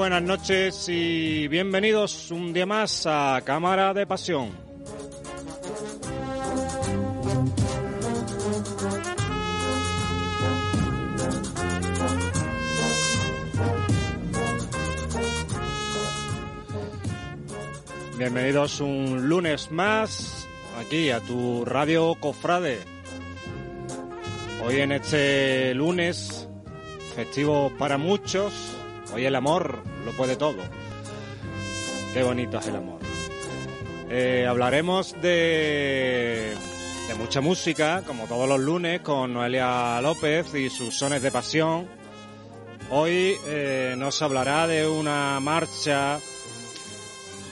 Buenas noches y bienvenidos un día más a Cámara de Pasión. Bienvenidos un lunes más aquí a tu radio Cofrade. Hoy en este lunes, festivo para muchos, hoy el amor lo puede todo. Qué bonito es el amor. Eh, hablaremos de, de mucha música, como todos los lunes, con Noelia López y sus sones de pasión. Hoy eh, nos hablará de una marcha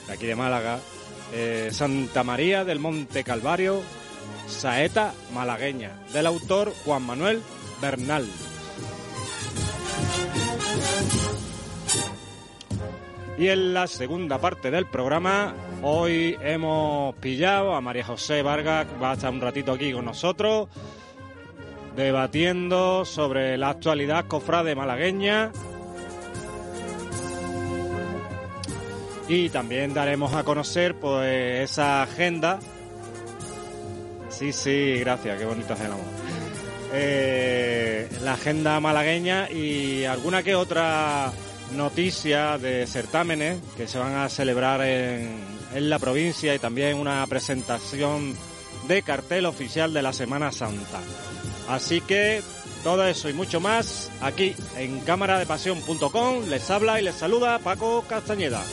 de aquí de Málaga, eh, Santa María del Monte Calvario, Saeta Malagueña, del autor Juan Manuel Bernal. Y en la segunda parte del programa, hoy hemos pillado a María José Vargas, que va a estar un ratito aquí con nosotros, debatiendo sobre la actualidad cofrade malagueña. Y también daremos a conocer pues esa agenda. Sí, sí, gracias, qué bonito es el amor. Eh, la agenda malagueña y alguna que otra noticia de certámenes que se van a celebrar en, en la provincia y también una presentación de cartel oficial de la Semana Santa. Así que todo eso y mucho más aquí en cámaradepasión.com les habla y les saluda Paco Castañeda.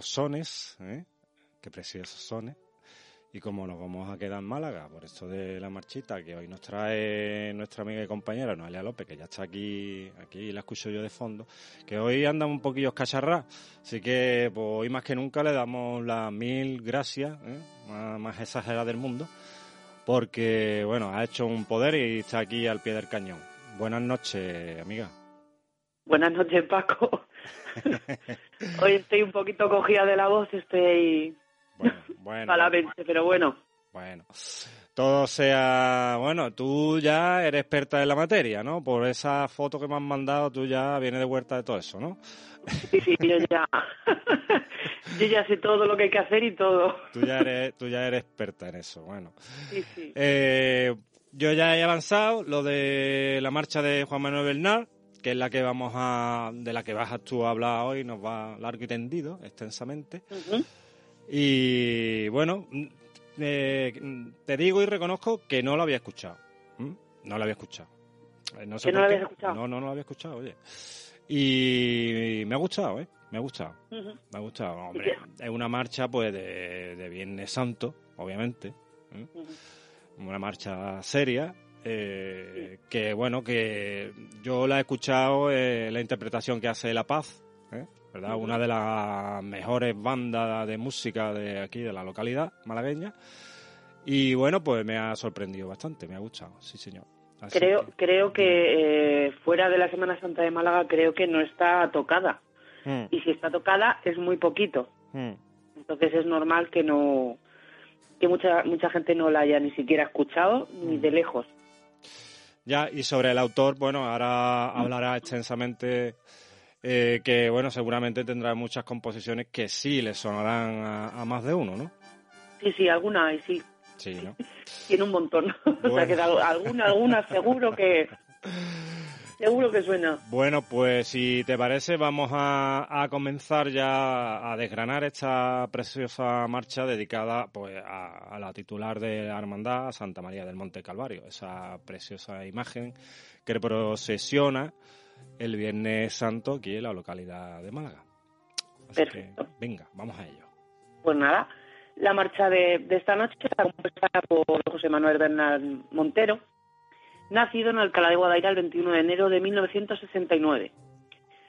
Sones, ¿eh? qué preciosos sones, y como nos vamos a quedar en Málaga por esto de la marchita que hoy nos trae nuestra amiga y compañera Noelia López, que ya está aquí, aquí la escucho yo de fondo, que hoy anda un poquillo escacharrá, así que pues, hoy más que nunca le damos las mil gracias, ¿eh? más, más exageradas del mundo, porque bueno, ha hecho un poder y está aquí al pie del cañón. Buenas noches, amiga. Buenas noches, Paco. Hoy estoy un poquito cogida de la voz, estoy Bueno, bueno. malamente, pero bueno. Bueno, todo sea, bueno, tú ya eres experta en la materia, ¿no? Por esa foto que me han mandado, tú ya vienes de vuelta de todo eso, ¿no? Sí, sí, yo ya, yo ya sé todo lo que hay que hacer y todo. Tú ya eres, tú ya eres experta en eso, bueno. Sí, sí. Eh, yo ya he avanzado lo de la marcha de Juan Manuel Bernal, que es la que vamos a, de la que vas tú a hablar hoy, nos va largo y tendido, extensamente. Y bueno, mm, eh, te digo y reconozco que no lo había escuchado. No lo había escuchado. Eh, No sé ¿Que no lo qué. habías escuchado? No, no, no lo había escuchado, oye. Y me ha gustado, ¿eh? Me ha gustado. Me ha gustado. Hombre, es una marcha pues de, de Viernes Santo, obviamente. Una marcha seria. Eh, que bueno, que yo la he escuchado, eh, la interpretación que hace La Paz, ¿eh? ¿verdad? Una de las mejores bandas de música de aquí, de la localidad malagueña. Y bueno, pues me ha sorprendido bastante, me ha gustado, sí señor. Así Creo, que- creo que eh, fuera de la Semana Santa de Málaga creo que no está tocada. Mm, Y si está tocada es muy poquito. mm. Entonces es normal que no que mucha mucha gente no la haya ni siquiera escuchado ni Mm. de lejos. Ya, y sobre el autor, bueno, ahora hablará extensamente eh, que, bueno, seguramente tendrá muchas composiciones que sí le sonarán a, a más de uno, ¿no? Sí, sí, alguna hay, sí. Sí, ¿no? Tiene un montón. o sea que alguna, alguna seguro que Seguro que suena. Bueno, pues si te parece, vamos a, comenzar ya a desgranar esta preciosa marcha dedicada pues a, la titular de la hermandad, Santa María del Monte Calvario, esa preciosa imagen que procesiona el Viernes Santo aquí en la localidad de Málaga. Perfecto. venga, vamos a ello. Pues nada, la marcha de, de esta noche está compuesta por José Manuel Bernal Montero, nacido en Alcalá de Guadaira el 21 de enero de 1969.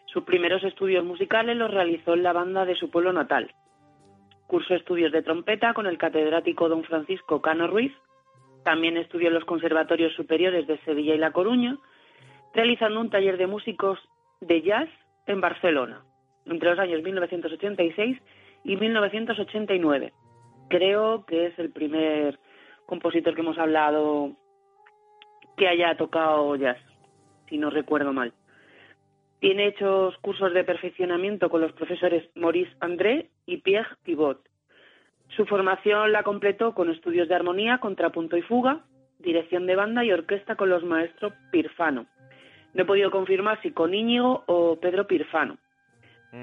Sus primeros estudios musicales los realizó en la banda de su pueblo natal. Cursó estudios de trompeta con el catedrático don Francisco Cano Ruiz. También estudió en los conservatorios superiores de Sevilla y La Coruña, realizando un taller de músicos de jazz en Barcelona entre los años 1986 y 1989. Creo que es el primer compositor que hemos hablado que haya tocado jazz, si no recuerdo mal. Tiene hechos cursos de perfeccionamiento con los profesores Maurice André y Pierre Pivot. Su formación la completó con estudios de armonía, contrapunto y fuga, dirección de banda y orquesta con los maestros Pirfano. No he podido confirmar si con Íñigo o Pedro Pirfano.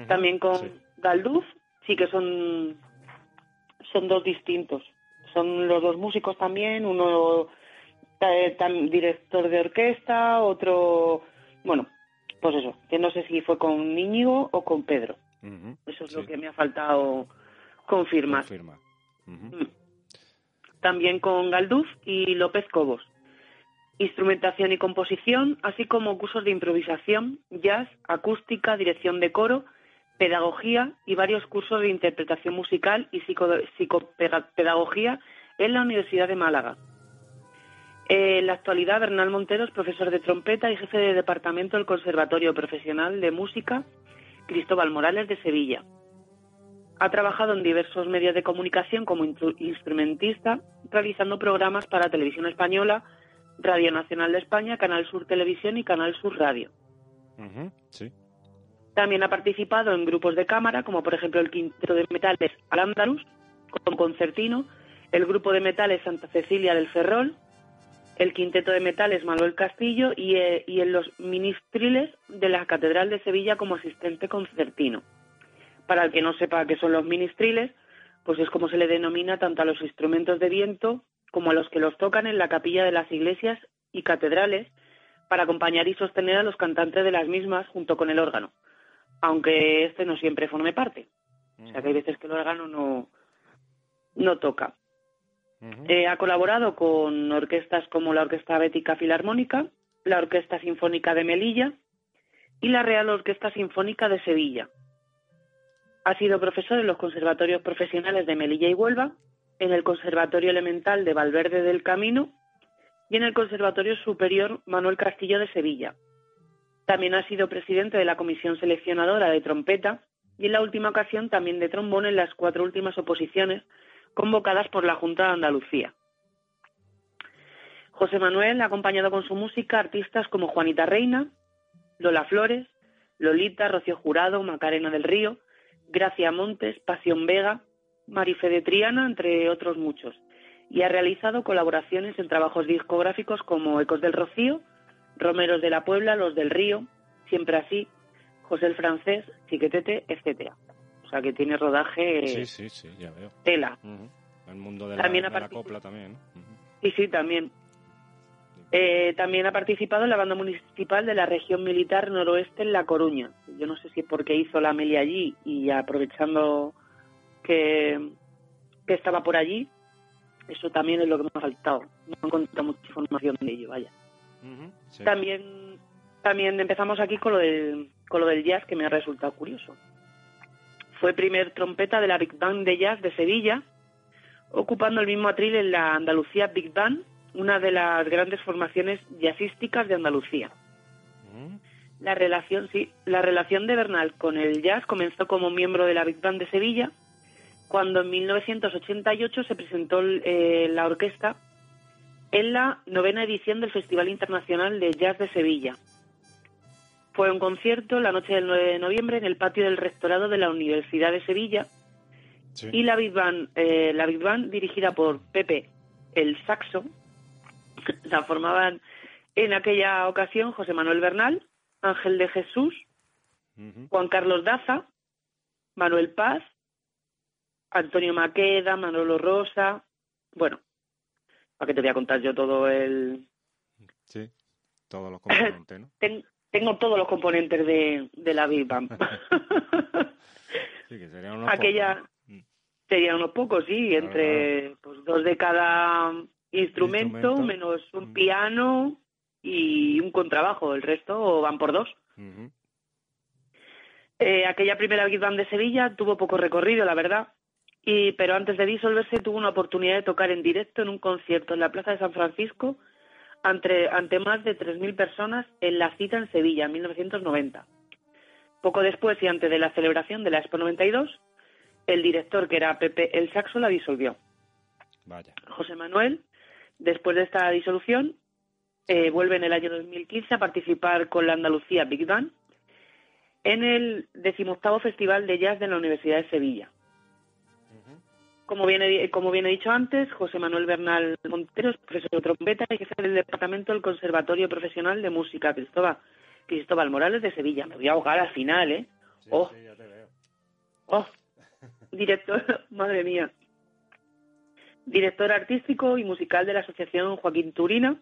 También con Galduz, sí que son, son dos distintos. Son los dos músicos también, uno director de orquesta, otro, bueno, pues eso, que no sé si fue con Íñigo o con Pedro. Eso es lo que me ha faltado confirmar. Mm. También con Galduz y López Cobos. Instrumentación y composición, así como cursos de improvisación, jazz, acústica, dirección de coro, pedagogía y varios cursos de interpretación musical y psicopedagogía en la Universidad de Málaga. En la actualidad, Bernal Montero es profesor de trompeta y jefe de departamento del Conservatorio Profesional de Música Cristóbal Morales de Sevilla. Ha trabajado en diversos medios de comunicación como instrumentista, realizando programas para Televisión Española, Radio Nacional de España, Canal Sur Televisión y Canal Sur Radio. También ha participado en grupos de cámara, como por ejemplo el Quinteto de Metales Al Andalus, con concertino, el grupo de metales Santa Cecilia del Ferrol, el quinteto de metales Manuel Castillo y, eh, y, en los ministriles de la Catedral de Sevilla como asistente concertino. Para el que no sepa qué son los ministriles, pues es como se le denomina tanto a los instrumentos de viento como a los que los tocan en la capilla de las iglesias y catedrales para acompañar y sostener a los cantantes de las mismas junto con el órgano, aunque este no siempre forme parte. O sea que hay veces que el órgano no, no toca. Eh, ha colaborado con orquestas como la Orquesta Bética Filarmónica, la Orquesta Sinfónica de Melilla y la Real Orquesta Sinfónica de Sevilla. Ha sido profesor en los conservatorios profesionales de Melilla y Huelva, en el Conservatorio Elemental de Valverde del Camino y en el Conservatorio Superior Manuel Castillo de Sevilla. También ha sido presidente de la Comisión Seleccionadora de Trompeta y en la última ocasión también de trombón en las cuatro últimas oposiciones convocadas por la Junta de Andalucía. José Manuel ha acompañado con su música artistas como Juanita Reina, Lola Flores, Lolita, Rocío Jurado, Macarena del Río, Gracia Montes, Pasión Vega, Marife de Triana, entre otros muchos, y ha realizado colaboraciones en trabajos discográficos como Ecos del Rocío, Romeros de la Puebla, Los del Río, Siempre Así, José el Francés, Chiquetete, etcétera sea que tiene rodaje sí, sí, sí, ya veo. tela. El mundo de la, copla también. Sí, sí, también. Eh, también ha participado en la banda municipal de la región militar noroeste en La Coruña. Yo no sé si es porque hizo la meli allí y aprovechando que, que estaba por allí, eso también es lo que me ha faltado. No he encontrado mucha información de ello, vaya. También también empezamos aquí con lo del con lo del jazz que me ha resultado curioso. Fue primer trompeta de la Big Band de Jazz de Sevilla, ocupando el mismo atril en la Andalucía Big Band, una de las grandes formaciones jazzísticas de Andalucía. Mm. La relación, sí, la relación de Bernal con el jazz comenzó como miembro de la Big Band de Sevilla, cuando en 1988 se presentó eh, la orquesta en la novena edición del Festival Internacional de Jazz de Sevilla, fue un concierto la noche del 9 de noviembre en el patio del rectorado de la Universidad de Sevilla y la Big Band, eh, la Big Band dirigida por Pepe el Saxo, la formaban En aquella ocasión, José Manuel Bernal, Ángel de Jesús. Juan Carlos Daza, Manuel Paz, Antonio Maqueda, Manolo Rosa. Bueno, ¿para qué te voy a contar yo todo el. Sí, todos los componentes, ¿no? Ten- tengo todos los componentes de, de la Big Bang. Sí, que serían unos Aquella. pocos. Mm. Serían unos pocos, sí, entre pues, dos de cada instrumento, Instrumento. menos un Mm. piano y un contrabajo. El resto van por dos. Eh, aquella primera Big Band de Sevilla tuvo poco recorrido, la verdad, y, pero antes de disolverse tuvo una oportunidad de tocar en directo en un concierto en la Plaza de San Francisco ante, ante más de 3.000 personas en la cita en Sevilla en 1990. Poco después y antes de la celebración de la Expo 92, el director, que era Pepe El Saxo, la disolvió. Vaya. José Manuel, después de esta disolución, eh, vuelve en el año 2015 a participar con la Andalucía Big Band en el decimoctavo Festival de Jazz de la Universidad de Sevilla. Como bien, como bien he dicho antes, José Manuel Bernal Montero es profesor de trompeta y jefe del Departamento del Conservatorio Profesional de Música Cristóbal, Cristóbal Morales de Sevilla. Me voy a ahogar al final, ¿eh? Sí, Oh. sí, ya te veo. Oh, director, madre mía. Director artístico y musical de la Asociación Joaquín Turina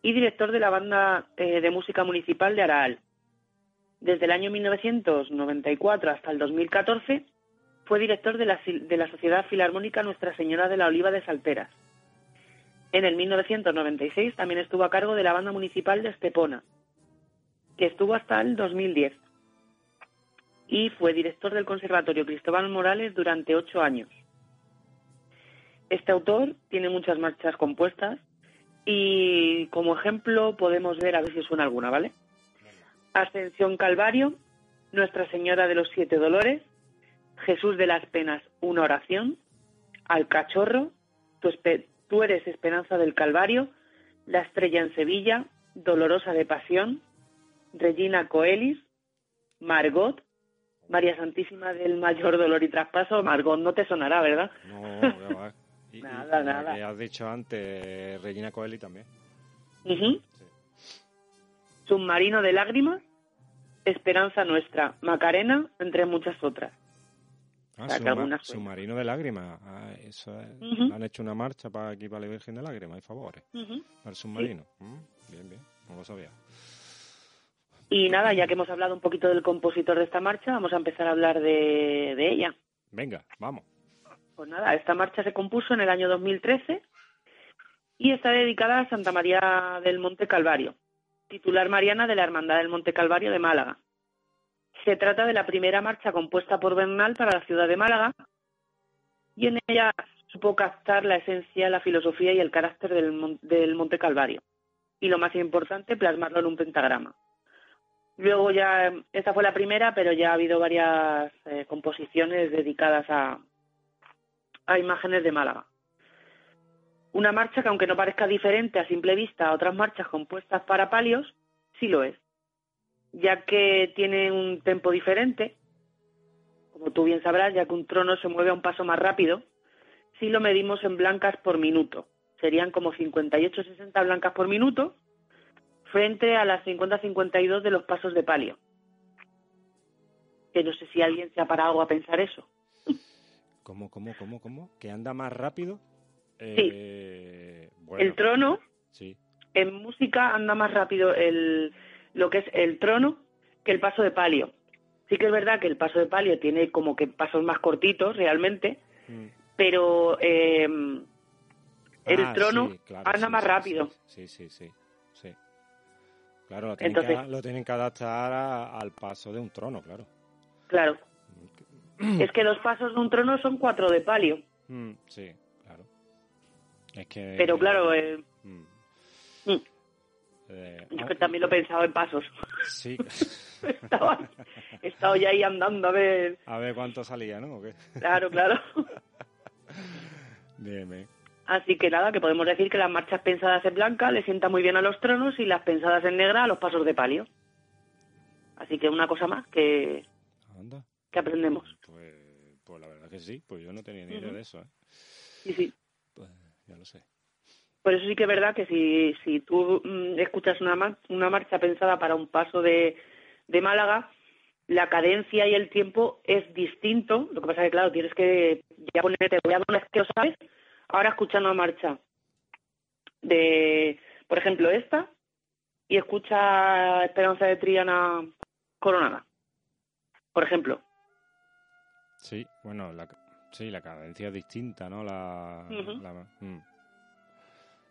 y director de la Banda eh, de Música Municipal de Araal. Desde el año 1994 hasta el 2014 fue director de la, de la Sociedad Filarmónica Nuestra Señora de la Oliva de Salteras. En el 1996 también estuvo a cargo de la Banda Municipal de Estepona, que estuvo hasta el 2010 y fue director del Conservatorio Cristóbal Morales durante ocho años. Este autor tiene muchas marchas compuestas y como ejemplo podemos ver, a ver si suena alguna, ¿vale? Ascensión Calvario, Nuestra Señora de los Siete Dolores, Jesús de las Penas, una oración, Al Cachorro, tú, eres Esperanza del Calvario, La Estrella en Sevilla, Dolorosa de Pasión, Regina Coelis, Margot, María Santísima del Mayor Dolor y Traspaso, Margot no te sonará, ¿verdad? No, qué va. Y- Nada, nada. Que has dicho antes, Regina Coeli también. Sí. Submarino de Lágrimas, Esperanza Nuestra, Macarena, entre muchas otras. Ah, sea, que algunas submarino de lágrimas. Ah, eso es- Ujú. Han hecho una marcha para aquí, para la Virgen de Lágrimas, hay favores. Ujú. Para el submarino. Mm, bien, bien. No lo sabía. Y nada, ya que hemos hablado un poquito del compositor de esta marcha, vamos a empezar a hablar de, de ella. Venga, vamos. Pues nada, esta marcha se compuso en el año 2013 y está dedicada a Santa María del Monte Calvario, titular mariana de la Hermandad del Monte Calvario de Málaga. Se trata de la primera marcha compuesta por Bernal para la ciudad de Málaga y en ella supo captar la esencia, la filosofía y el carácter del, mon- del Monte Calvario. Y lo más importante, plasmarlo en un pentagrama. Luego ya, esta fue la primera, pero ya ha habido varias eh, composiciones dedicadas a imágenes de Málaga. Una marcha que aunque no parezca diferente a simple vista a otras marchas compuestas para palios, sí lo es, ya que tiene un tempo diferente, como tú bien sabrás, ya que un trono se mueve a un paso más rápido, si lo medimos en blancas por minuto. Serían como 58-60 blancas por minuto, frente a las 50-52 de los pasos de palio. Que no sé si alguien se ha parado a pensar eso. ¿Cómo, cómo, cómo, cómo? ¿Que anda más rápido? Eh, bueno, El trono Sí. en música anda más rápido el, lo que es el trono que el paso de palio. Sí que es verdad que el paso de palio tiene como que pasos más cortitos realmente, Mm. pero eh, el Ah, trono sí, claro, anda sí, más sí, rápido. Sí, sí, sí. Claro, lo tienen, Entonces- que, lo tienen que adaptar a- al paso de un trono, claro. Claro. es que los pasos de un trono son cuatro de palio, Mm, sí, claro. Es que... pero claro, eh, Mm. mm, Eh, yo ah, que también lo he pensado en pasos. Sí. Estaba, he estado ya ahí andando a ver. A ver cuánto salía, ¿no? ¿O qué? Claro, claro. Bien, bien. Así que nada, que podemos decir que las marchas pensadas en blanca le sientan muy bien a los tronos y las pensadas en negra a los pasos de palio. Así que una cosa más que, Anda. que aprendemos. Pues, pues la verdad que sí, pues yo no tenía ni idea de eso, ¿eh? Sí, sí. Pues ya lo sé. Por eso sí que es verdad que si, si tú mm, escuchas una, una marcha pensada para un paso de, de Málaga, la cadencia y el tiempo es distinto. Lo que pasa es que, claro, tienes que ya ponerte, voy a una vez que lo sabes, ahora escuchando una marcha de, por ejemplo, esta, y escucha Esperanza de Triana Coronada, por ejemplo. Sí, bueno, la, sí, la cadencia es distinta, ¿no? La, mm.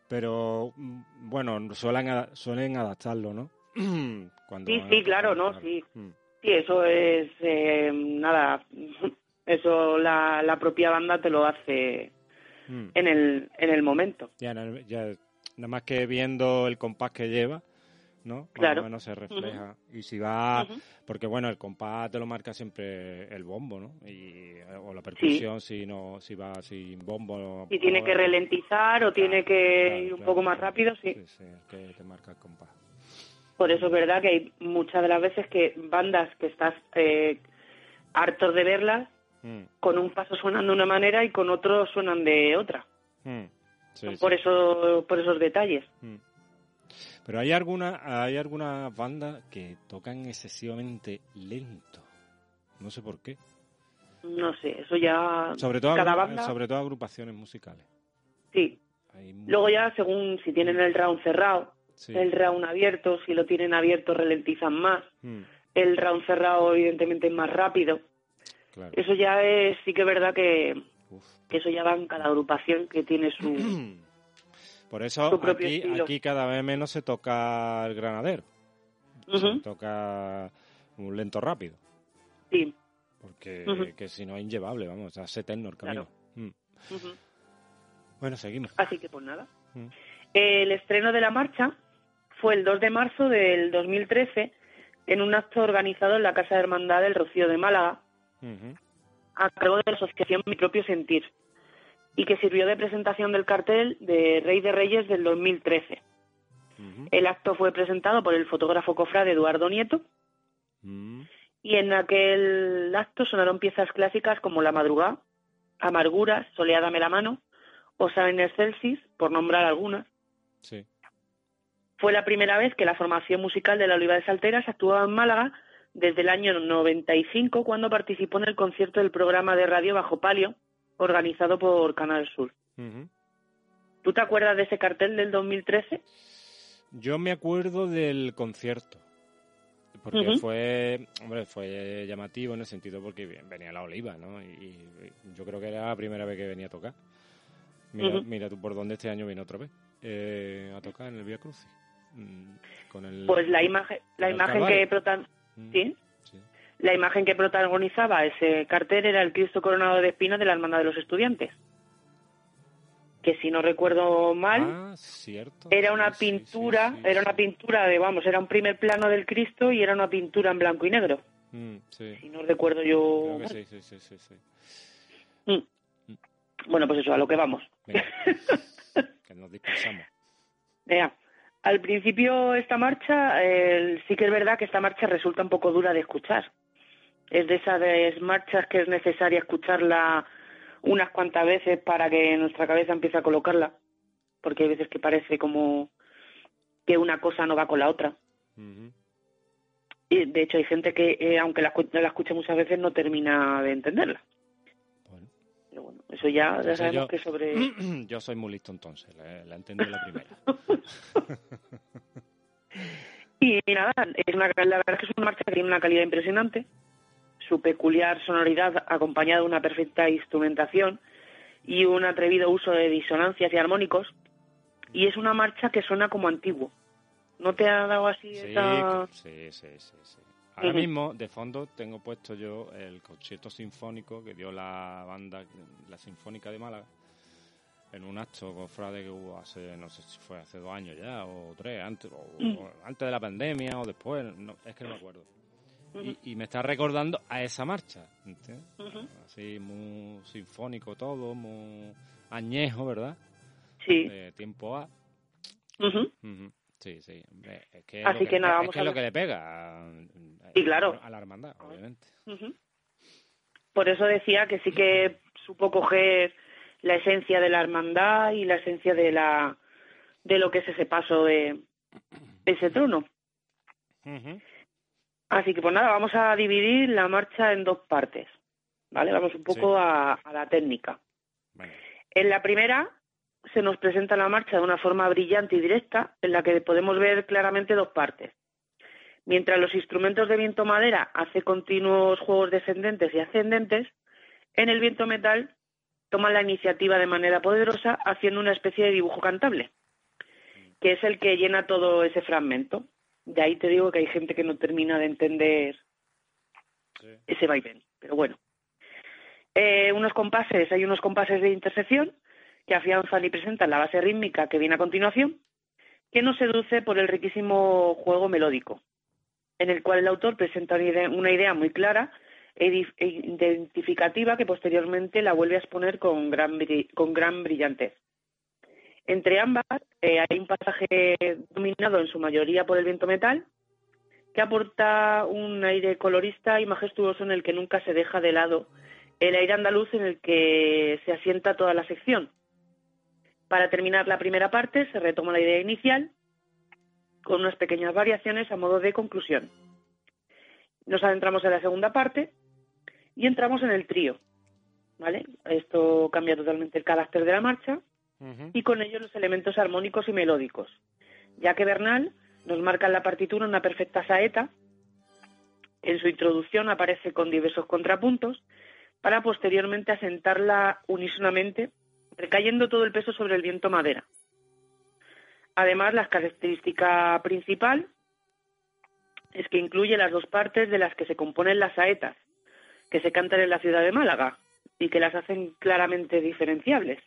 Pero, mm, bueno, suelen, suelen adaptarlo, ¿no? Cuando, sí, sí, claro, ¿no? Sí. Mm. Sí, eso es, eh, nada, eso la, la propia banda te lo hace en, el, en el momento. Ya, ya, nada más que viendo el compás que lleva, ¿no? Claro. menos se refleja. Y si va, porque bueno, el compás te lo marca siempre el bombo, ¿no? Y, o la percusión si no, si va sin bombo. Si tiene que ralentizar o tiene que ir un poco más rápido, sí. Sí, sí, que te marca el compás. Por eso es verdad que hay muchas de las veces que bandas que estás eh, hartos de verlas, mm. con un paso suenan de una manera y con otro suenan de otra. Mm. por eso, por esos detalles. Mm. Pero hay alguna, hay algunas bandas que tocan excesivamente lento. No sé por qué. No sé, eso ya. Sobre todo, cada banda... sobre todo agrupaciones musicales. Sí. Luego ya, según si tienen el round cerrado, el round abierto, si lo tienen abierto ralentizan más. Mm. El round cerrado, evidentemente, es más rápido. Eso ya es, sí que es verdad que, que eso ya va en cada agrupación que tiene su. Por eso aquí, aquí cada vez menos se toca el granadero. Se toca un lento rápido. Sí. Porque que si no es inllevable, vamos, eterno el camino. Mm. Bueno, seguimos. Así que pues nada. Mm. El estreno de la marcha fue el 2 de marzo del 2013 en un acto organizado en la Casa de Hermandad del Rocío de Málaga, a cargo de la asociación Mi Propio Sentir y que sirvió de presentación del cartel de Rey de Reyes del 2013. El acto fue presentado por el fotógrafo cofrade Eduardo Nieto mm. y en aquel acto sonaron piezas clásicas como La Madrugada, Amarguras, Soleádame la mano o Saben Excelsis, por nombrar algunas. Fue la primera vez que la formación musical de la Oliva de Salteras actuaba en Málaga desde el año 95 cuando participó en el concierto del programa de radio Bajo Palio organizado por Canal Sur. ¿Tú te acuerdas de ese cartel del 2013? Yo me acuerdo del concierto. Porque fue, hombre, fue llamativo en el sentido porque venía la oliva, ¿no? Y, yo creo que era la primera vez que venía a tocar. Mira, tú por dónde este año viene otra vez eh, a tocar en el Vía Crucis. Mm, con el, pues la imagen, la imagen que protan... ¿Sí? La imagen que protagonizaba ese cartel era el Cristo coronado de espinas de la Hermandad de los Estudiantes. Que si no recuerdo mal, ah, era una pintura, era una pintura de, vamos, era un primer plano del Cristo y era una pintura en blanco y negro. Mm, si no recuerdo yo. sí, sí, sí, sí. Mm. Mm. Bueno, pues eso, a lo que vamos. que nos dispersamos. Al principio esta marcha, sí que es verdad que esta marcha resulta un poco dura de escuchar es de esas marchas que es necesaria escucharla unas cuantas veces para que nuestra cabeza empiece a colocarla, porque hay veces que parece como que una cosa no va con la otra. Y de hecho hay gente que, eh, aunque la, la escuche muchas veces, no termina de entenderla. Bueno. Pero bueno, eso ya, sabemos que sobre... Yo soy muy listo entonces, la, la entendí la primera. y nada, es una, la verdad es que es una marcha que tiene una calidad impresionante su peculiar sonoridad acompañada de una perfecta instrumentación y un atrevido uso de disonancias y armónicos. Y es una marcha que suena como antiguo. ¿No te ha dado así sí, esa...? Sí, sí, sí, Ahora mismo, de fondo, tengo puesto yo el concierto sinfónico que dio la banda, la Sinfónica de Málaga, en un acto cofrade que hubo hace, no sé si fue hace dos años ya, o tres, antes, mm. o, antes de la pandemia, o después, no, es que no me acuerdo y, me está recordando a esa marcha. Así, muy sinfónico todo, muy añejo, ¿verdad? Sí. De tiempo A. Sí, sí. es que Así que, nada, es, que lo que le pega a, claro. a la hermandad, obviamente. Por eso decía que sí que supo coger la esencia de la hermandad y la esencia de la de lo que es ese paso de ese trono. Así que pues nada, vamos a dividir la marcha en dos partes, ¿vale? Vamos un poco a, la técnica. En la primera se nos presenta la marcha de una forma brillante y directa, en la que podemos ver claramente dos partes. Mientras los instrumentos de viento madera hacen continuos juegos descendentes y ascendentes, en el viento metal toman la iniciativa de manera poderosa haciendo una especie de dibujo cantable, que es el que llena todo ese fragmento. De ahí te digo que hay gente que no termina de entender ese vaivén. Pero bueno. Eh, unos compases, hay unos compases de intersección que afianzan y presentan la base rítmica que viene a continuación, que nos seduce por el riquísimo juego melódico, en el cual el autor presenta una idea muy clara e, e identificativa que posteriormente la vuelve a exponer con gran, con gran brillantez. Entre ambas eh, hay un pasaje dominado en su mayoría por el viento metal, que aporta un aire colorista y majestuoso en el que nunca se deja de lado el aire andaluz en el que se asienta toda la sección. Para terminar la primera parte se retoma la idea inicial con unas pequeñas variaciones a modo de conclusión. Nos adentramos en la segunda parte y entramos en el trío. ¿Vale? Esto cambia totalmente el carácter de la marcha y con ello los elementos armónicos y melódicos, ya que Bernal nos marca en la partitura una perfecta saeta. En su introducción aparece con diversos contrapuntos para posteriormente asentarla unísonamente, recayendo todo el peso sobre el viento madera. Además, la característica principal es que incluye las dos partes de las que se componen las saetas, que se cantan en la ciudad de Málaga y que las hacen claramente diferenciables.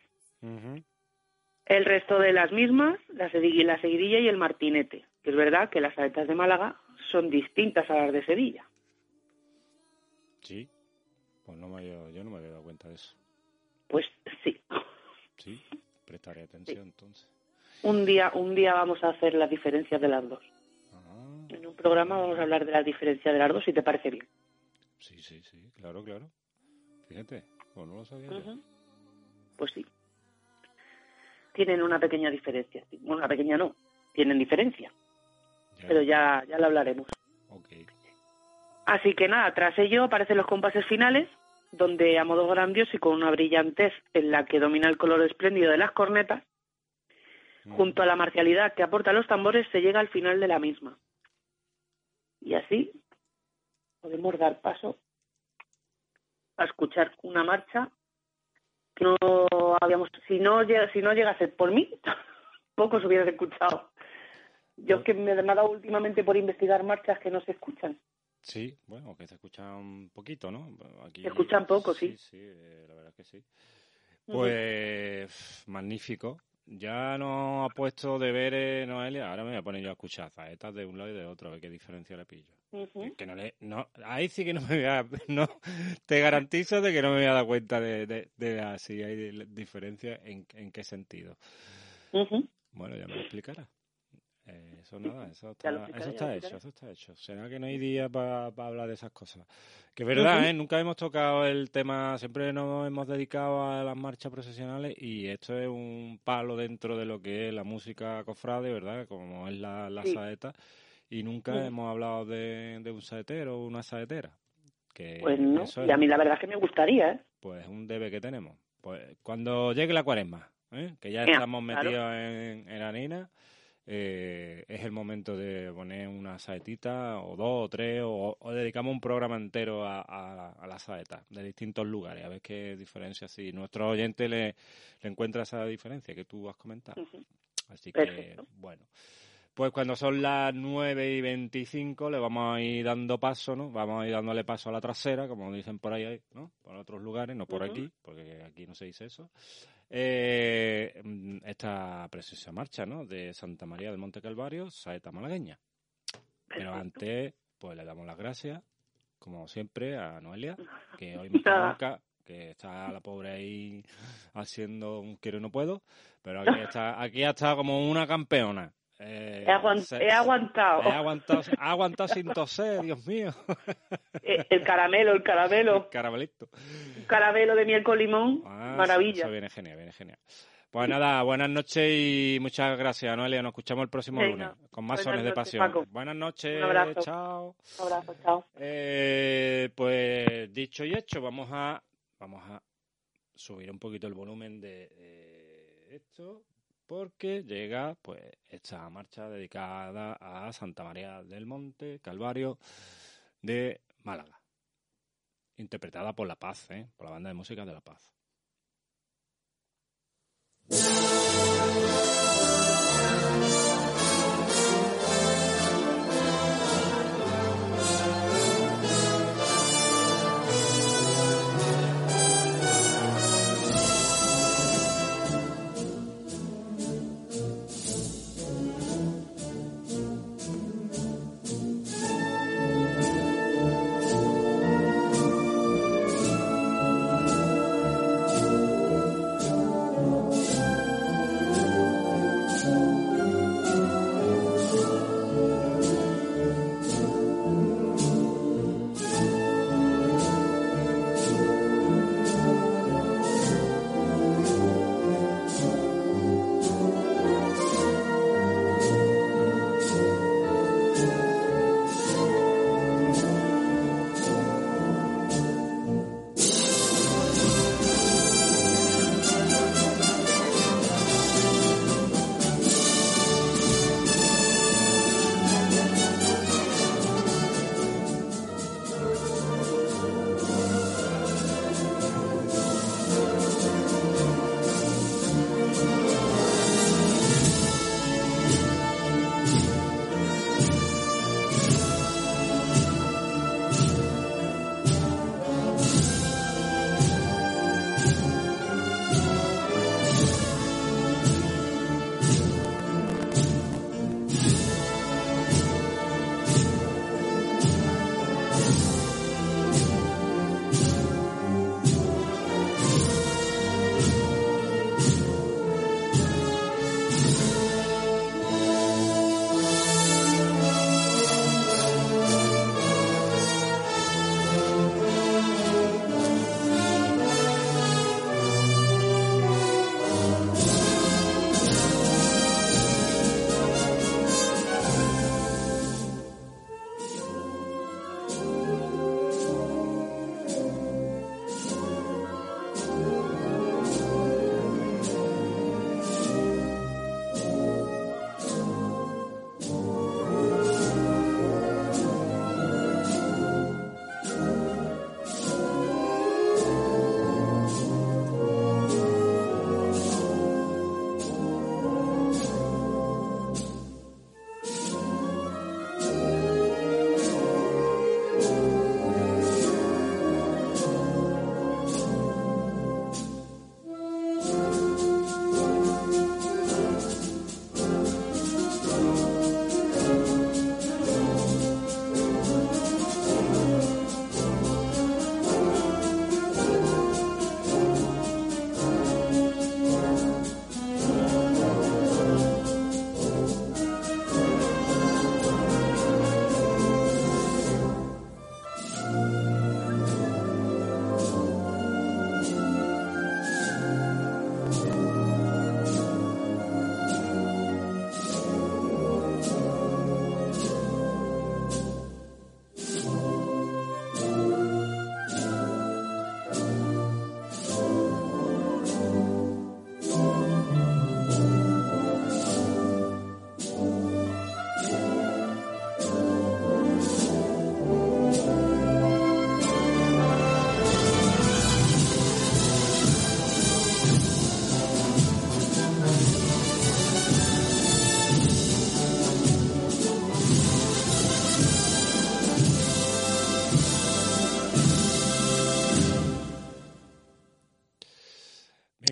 El resto de las mismas, la, seguidilla y el martinete, que es verdad que las saetas de Málaga son distintas a las de Sevilla. Sí, pues no me, yo no me había dado cuenta de eso. Pues sí. Sí, prestaré atención entonces. Un día, un día vamos a hacer las diferencias de las dos. Ah. En un programa vamos a hablar de la diferencia de las dos, si te parece bien. Sí, sí, sí, claro, claro. Fíjate, pues no lo sabía. Pues sí tienen una pequeña diferencia. Bueno, una pequeña no, tienen diferencia. Pero ya, ya lo hablaremos. Así que nada, tras ello aparecen los compases finales, donde a modo grandioso y con una brillantez en la que domina el color espléndido de las cornetas, mm. junto a la marcialidad que aporta los tambores, se llega al final de la misma. Y así podemos dar paso a escuchar una marcha no habíamos, si no, si no llegase por mí, pocos hubieran escuchado. Yo es que me he dado últimamente por investigar marchas que no se escuchan. Sí, bueno, que se escuchan poquito, ¿no? Aquí, se escuchan poco, sí. Sí, eh, la verdad que sí. Pues magnífico. Ya nos ha puesto deberes Noelia, ahora me voy a poner yo a escuchar zaetas de un lado y de otro, a ver qué diferencia le pillo. Que no le, no, ahí sí que no me voy a, no, te garantizo de que no me voy a dar cuenta de, de, de, si hay diferencia en, en qué sentido. Bueno, ya me lo explicará. Eso nada, eso está, eso está hecho, eso está hecho. Será que no hay día para hablar de esas cosas. Que es verdad, ¿eh? Nunca hemos tocado el tema, siempre nos hemos dedicado a las marchas procesionales y esto es un palo dentro de lo que es la música cofrade, ¿verdad? Como es la, la saeta. Y nunca hemos hablado de, un saetero o una saetera. Que pues no, y a mí la verdad es que me gustaría, ¿eh? Pues es un debe que tenemos. Pues cuando llegue la cuaresma, ¿eh? que ya estamos metidos en, en harina eh, es el momento de poner una saetita o dos o tres o, dedicamos un programa entero a, a, la saeta de distintos lugares a ver qué diferencia si nuestro oyente le, le encuentra esa diferencia que tú has comentado así que bueno pues cuando son las 9 y 25 le vamos a ir dando paso, ¿no? Vamos a ir dándole paso a la trasera, como dicen por ahí, ¿no? Por otros lugares, no por aquí, porque aquí no se dice eso. Eh, esta preciosa marcha, ¿no? De Santa María del Monte Calvario, saeta malagueña. Pero antes, pues le damos las gracias, como siempre, a Noelia, que hoy me está que está la pobre ahí haciendo un quiero y no puedo, pero aquí está, aquí está como una campeona Eh, He, aguant- se- he aguantado. he aguantado, sin toser, Dios mío. Eh, El caramelo, el caramelo. Caramelito. Un caramelo de miel con limón. Ah, Maravilla. Eso viene genial, viene genial. Pues nada, buenas noches y muchas gracias, Noelia. Nos escuchamos el próximo Venga, lunes con más buenas sones de pasión. Paco. Buenas noches, Un abrazo. chao. Un abrazo, chao. Eh, pues dicho y hecho, vamos a vamos a subir un poquito el volumen de eh, esto porque llega pues esta marcha dedicada a Santa María del Monte Calvario de Málaga, interpretada por La Paz, ¿eh? por la banda de música de La Paz.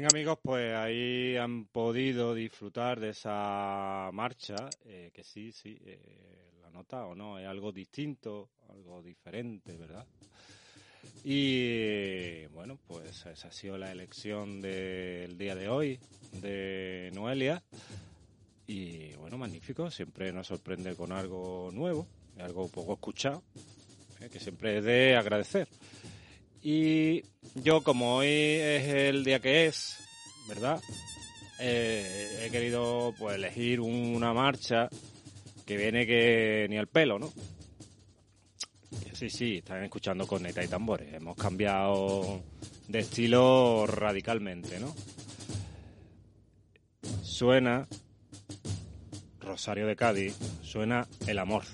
Amigos, pues ahí han podido disfrutar de esa marcha, eh, que sí, sí, eh, la nota o no, es algo distinto, algo diferente, ¿verdad? Y bueno, pues esa ha sido la elección del día de hoy de Noelia. Y bueno, magnífico, siempre nos sorprende con algo nuevo, algo poco escuchado, eh, que siempre es de agradecer. Y yo, como hoy es el día que es, ¿verdad? Eh, he querido pues elegir una marcha que viene que ni al pelo, ¿no? Sí, sí, están escuchando corneta y tambores. Hemos cambiado de estilo radicalmente, ¿no? Suena Rosario de Cádiz, suena El Amor.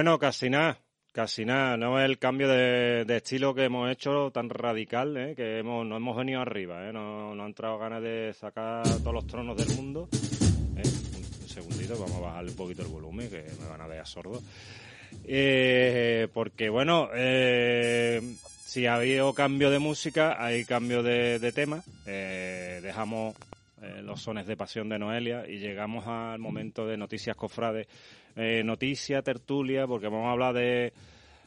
Bueno, casi nada, casi nada. No es el cambio de, estilo que hemos hecho tan radical, ¿eh? que hemos, no hemos venido arriba, ¿eh? no, no han entrado ganas de sacar todos los tronos del mundo. ¿eh? Un, segundito, vamos a bajarle un poquito el volumen, que me van a ver sordo. Eh, porque bueno, eh, si ha habido cambio de música, hay cambio de, de tema. Eh, dejamos los sones de pasión de Noelia y llegamos al momento de noticias cofrades eh, noticia, tertulia, porque vamos a hablar de,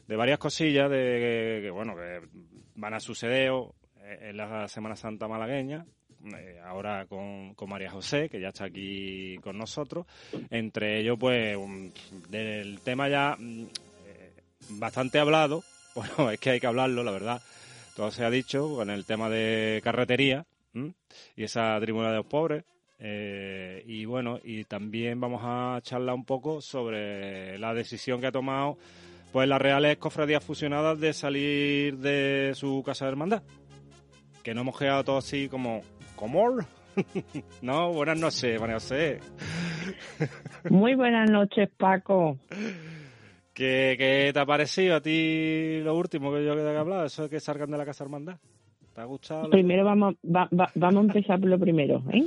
de varias cosillas de que, bueno, que van a suceder eh, en la Semana Santa malagueña, eh, ahora con, con, María José, que ya está aquí con nosotros. Entre ellos, pues, del tema ya mm, bastante hablado, bueno, es que hay que hablarlo, la verdad. Todo se ha dicho con el tema de carretería y esa tribuna de los pobres, Eh, y bueno, y también vamos a charlar un poco sobre la decisión que ha tomado pues las Reales Cofradías Fusionadas de salir de su casa de hermandad. Que no hemos quedado todos así como, ¿cómo? no, buenas noches, María José. Muy buenas noches, Paco. ¿Qué, ¿Qué, te ha parecido a ti lo último que yo que te he hablado? Eso de que salgan de la casa hermandad. ¿Te ha gustado? Primero vamos, vamos a empezar por lo primero, ¿eh?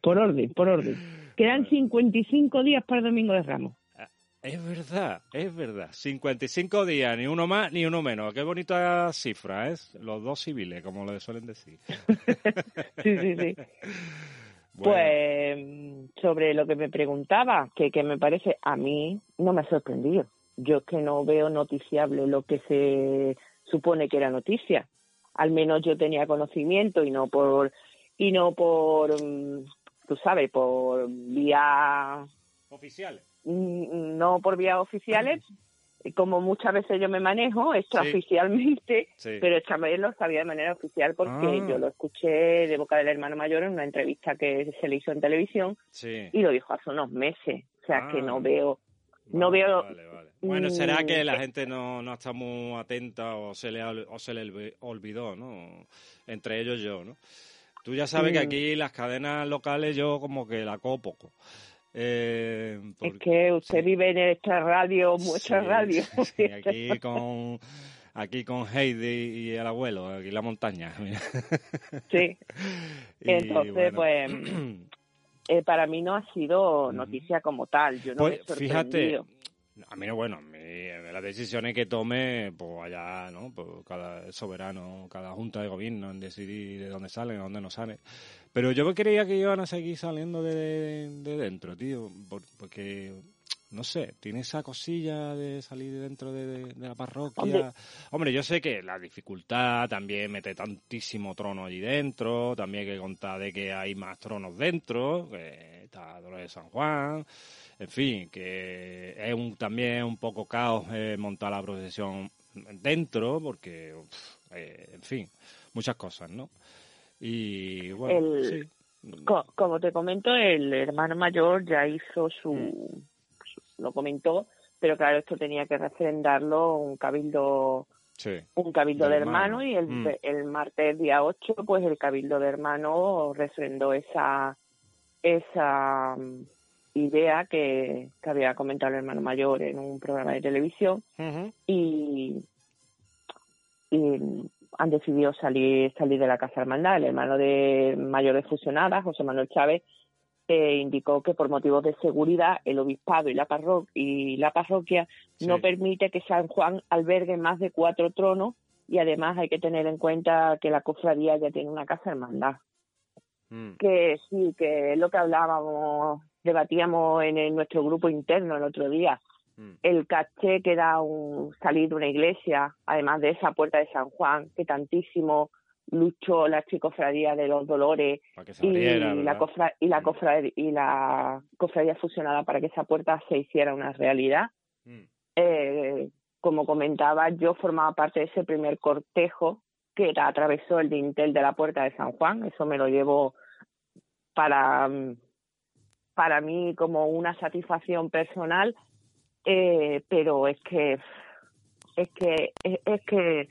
Por orden, por orden. Quedan 55 días para el Domingo de Ramos. Es verdad, es verdad. 55 días, ni uno más ni uno menos. Qué bonita cifra, ¿es? Los dos civiles, como lo suelen decir. sí, sí, sí. Pues sobre lo que me preguntaba, que, que me parece, a mí no me ha sorprendido. Yo es que no veo noticiable lo que se supone que era noticia. Al menos yo tenía conocimiento y no por, y no por, mm, tú sabes, por vía... Oficiales Mm, no por vías oficiales, como muchas veces yo me manejo extraoficialmente, pero esta vez lo sabía de manera oficial porque ah. yo lo escuché de boca del hermano mayor en una entrevista que se le hizo en televisión y lo dijo hace unos meses. O sea, que no ah. veo... no veo Bueno, será que la gente no, no está muy atenta o se, le, o se le olvidó, ¿no? Entre ellos yo, ¿no? Tú ya sabes que mm. aquí las cadenas locales yo como que la cojo poco. Eh, es que usted vive en esta radio, muestra radio. aquí con aquí con Heidi y el abuelo, aquí en la montaña. sí. Entonces, pues eh, para mí no ha sido noticia como tal. Yo no pues, Fíjate, a mí, bueno, mí, las decisiones que tome, pues allá, ¿no? Pues cada soberano, cada junta de gobierno en decidir de dónde salen, de dónde no salen. Pero yo creía que iban a seguir saliendo de, dentro, tío, porque, no sé, tiene esa cosilla de salir de dentro de, la parroquia. Hombre. yo sé que la dificultad también mete tantísimo trono allí dentro, también hay que contar de que hay más tronos dentro, que está Dolores de San Juan, en fin, que es un, también un poco caos eh, montar la procesión dentro, porque, eh, en fin, muchas cosas, ¿no? Y bueno, como te comento, el hermano mayor ya hizo su, mm. lo comentó, pero claro, esto tenía que refrendarlo un cabildo un cabildo de, hermano, y el, mm. el martes día 8 pues el cabildo de hermano refrendó esa esa mm, idea que, que, había comentado el hermano mayor en un programa de televisión y, y han decidido salir salir de la Casa Hermandad. El hermano de mayor de fusionada, José Manuel Chávez, eh, indicó que por motivos de seguridad el obispado y la, parroquia, y la parroquia no permite que San Juan albergue más de cuatro tronos y además hay que tener en cuenta que la cofradía ya tiene una casa hermandad. Mm. Que sí, que es lo que hablábamos, debatíamos en nuestro grupo interno el otro día Mm. el caché que da un, salir de una iglesia, además de esa puerta de San Juan, que tantísimo luchó la chicofradía de los dolores y, la cofra, y, la cofradía, y la cofradía fusionada para que esa puerta se hiciera una realidad. Mm. Eh, como comentaba, yo formaba parte de ese primer cortejo que atravesó el dintel de la puerta de San Juan. Eso me lo llevo para, para mí como una satisfacción personal eh, pero es que es que es, que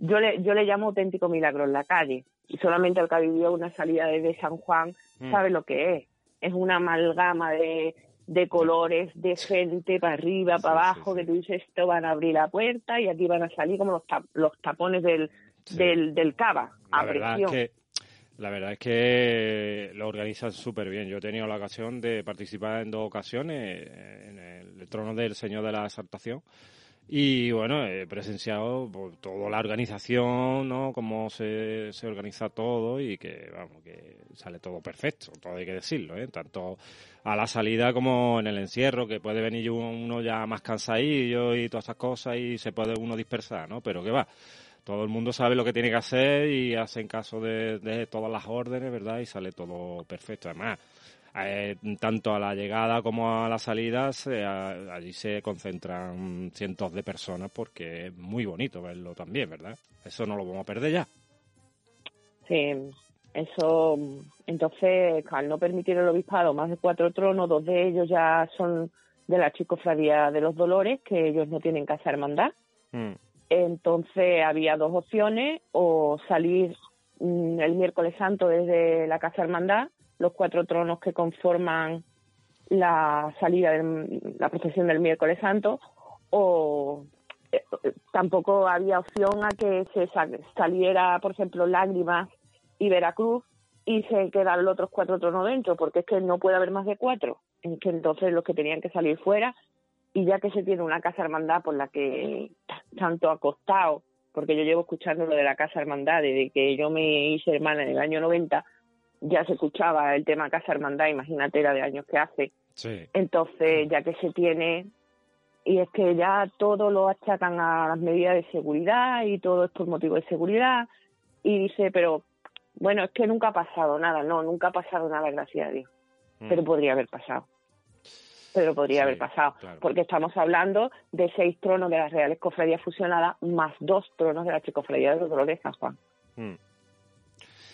yo le yo le llamo auténtico milagro en la calle. Y solamente el que ha vivido una salida desde San Juan mm. sabe lo que es. Es una amalgama de de colores, de gente para arriba, para abajo, que tú dices, esto van a abrir la puerta y aquí van a salir como los, los tapones del, del, del cava, a presión. La verdad es que lo organizan súper bien. Yo he tenido la ocasión de participar en dos ocasiones en el trono del Señor de la Exaltación. Y bueno, he presenciado pues, toda la organización, ¿no? Cómo se, se organiza todo y que, vamos, que sale todo perfecto, todo hay que decirlo, ¿eh? Tanto a la salida como en el encierro, que puede venir uno ya más cansadillo y todas esas cosas y se puede uno dispersar, ¿no? Pero que va, todo el mundo sabe lo que tiene que hacer y hacen caso de, todas las órdenes, ¿verdad? Y sale todo perfecto. Además, eh, tanto a la llegada como a la salida, allí se concentran cientos de personas porque es muy bonito verlo también, ¿verdad? Eso no lo vamos a perder ya. Sí, Eso, entonces, al no permitir el obispado más de cuatro tronos, dos de ellos ya son de la chicofradía de los Dolores, que ellos no tienen casa hermandad. Mm. Entonces había dos opciones, o salir mm, el miércoles santo desde la casa hermandad, los cuatro tronos que conforman la salida de la procesión del miércoles santo, o eh, tampoco había opción a que se saliera, por ejemplo, Lágrimas y Veracruz y se quedan los otros cuatro tronos dentro, porque es que no puede haber más de cuatro. Es que entonces los que tenían que salir fuera, y ya que se tiene una casa hermandad por la que tanto ha costado, porque yo llevo escuchando lo de la casa hermandad desde que yo me hice hermana en el año 90, ya se escuchaba el tema casa hermandad, imagínate la de años que hace. Entonces, ya que se tiene, y es que ya todo lo achacan a las medidas de seguridad y todo es por motivo de seguridad, y dice, pero bueno, es que nunca ha pasado nada, no, nunca ha pasado nada, gracias a Dios. Mm. Pero podría haber pasado. Pero podría haber pasado. Porque estamos hablando de seis tronos de las Reales Cofradías fusionadas más dos tronos de la Chicofradía de los Dolores de San Juan. Mm.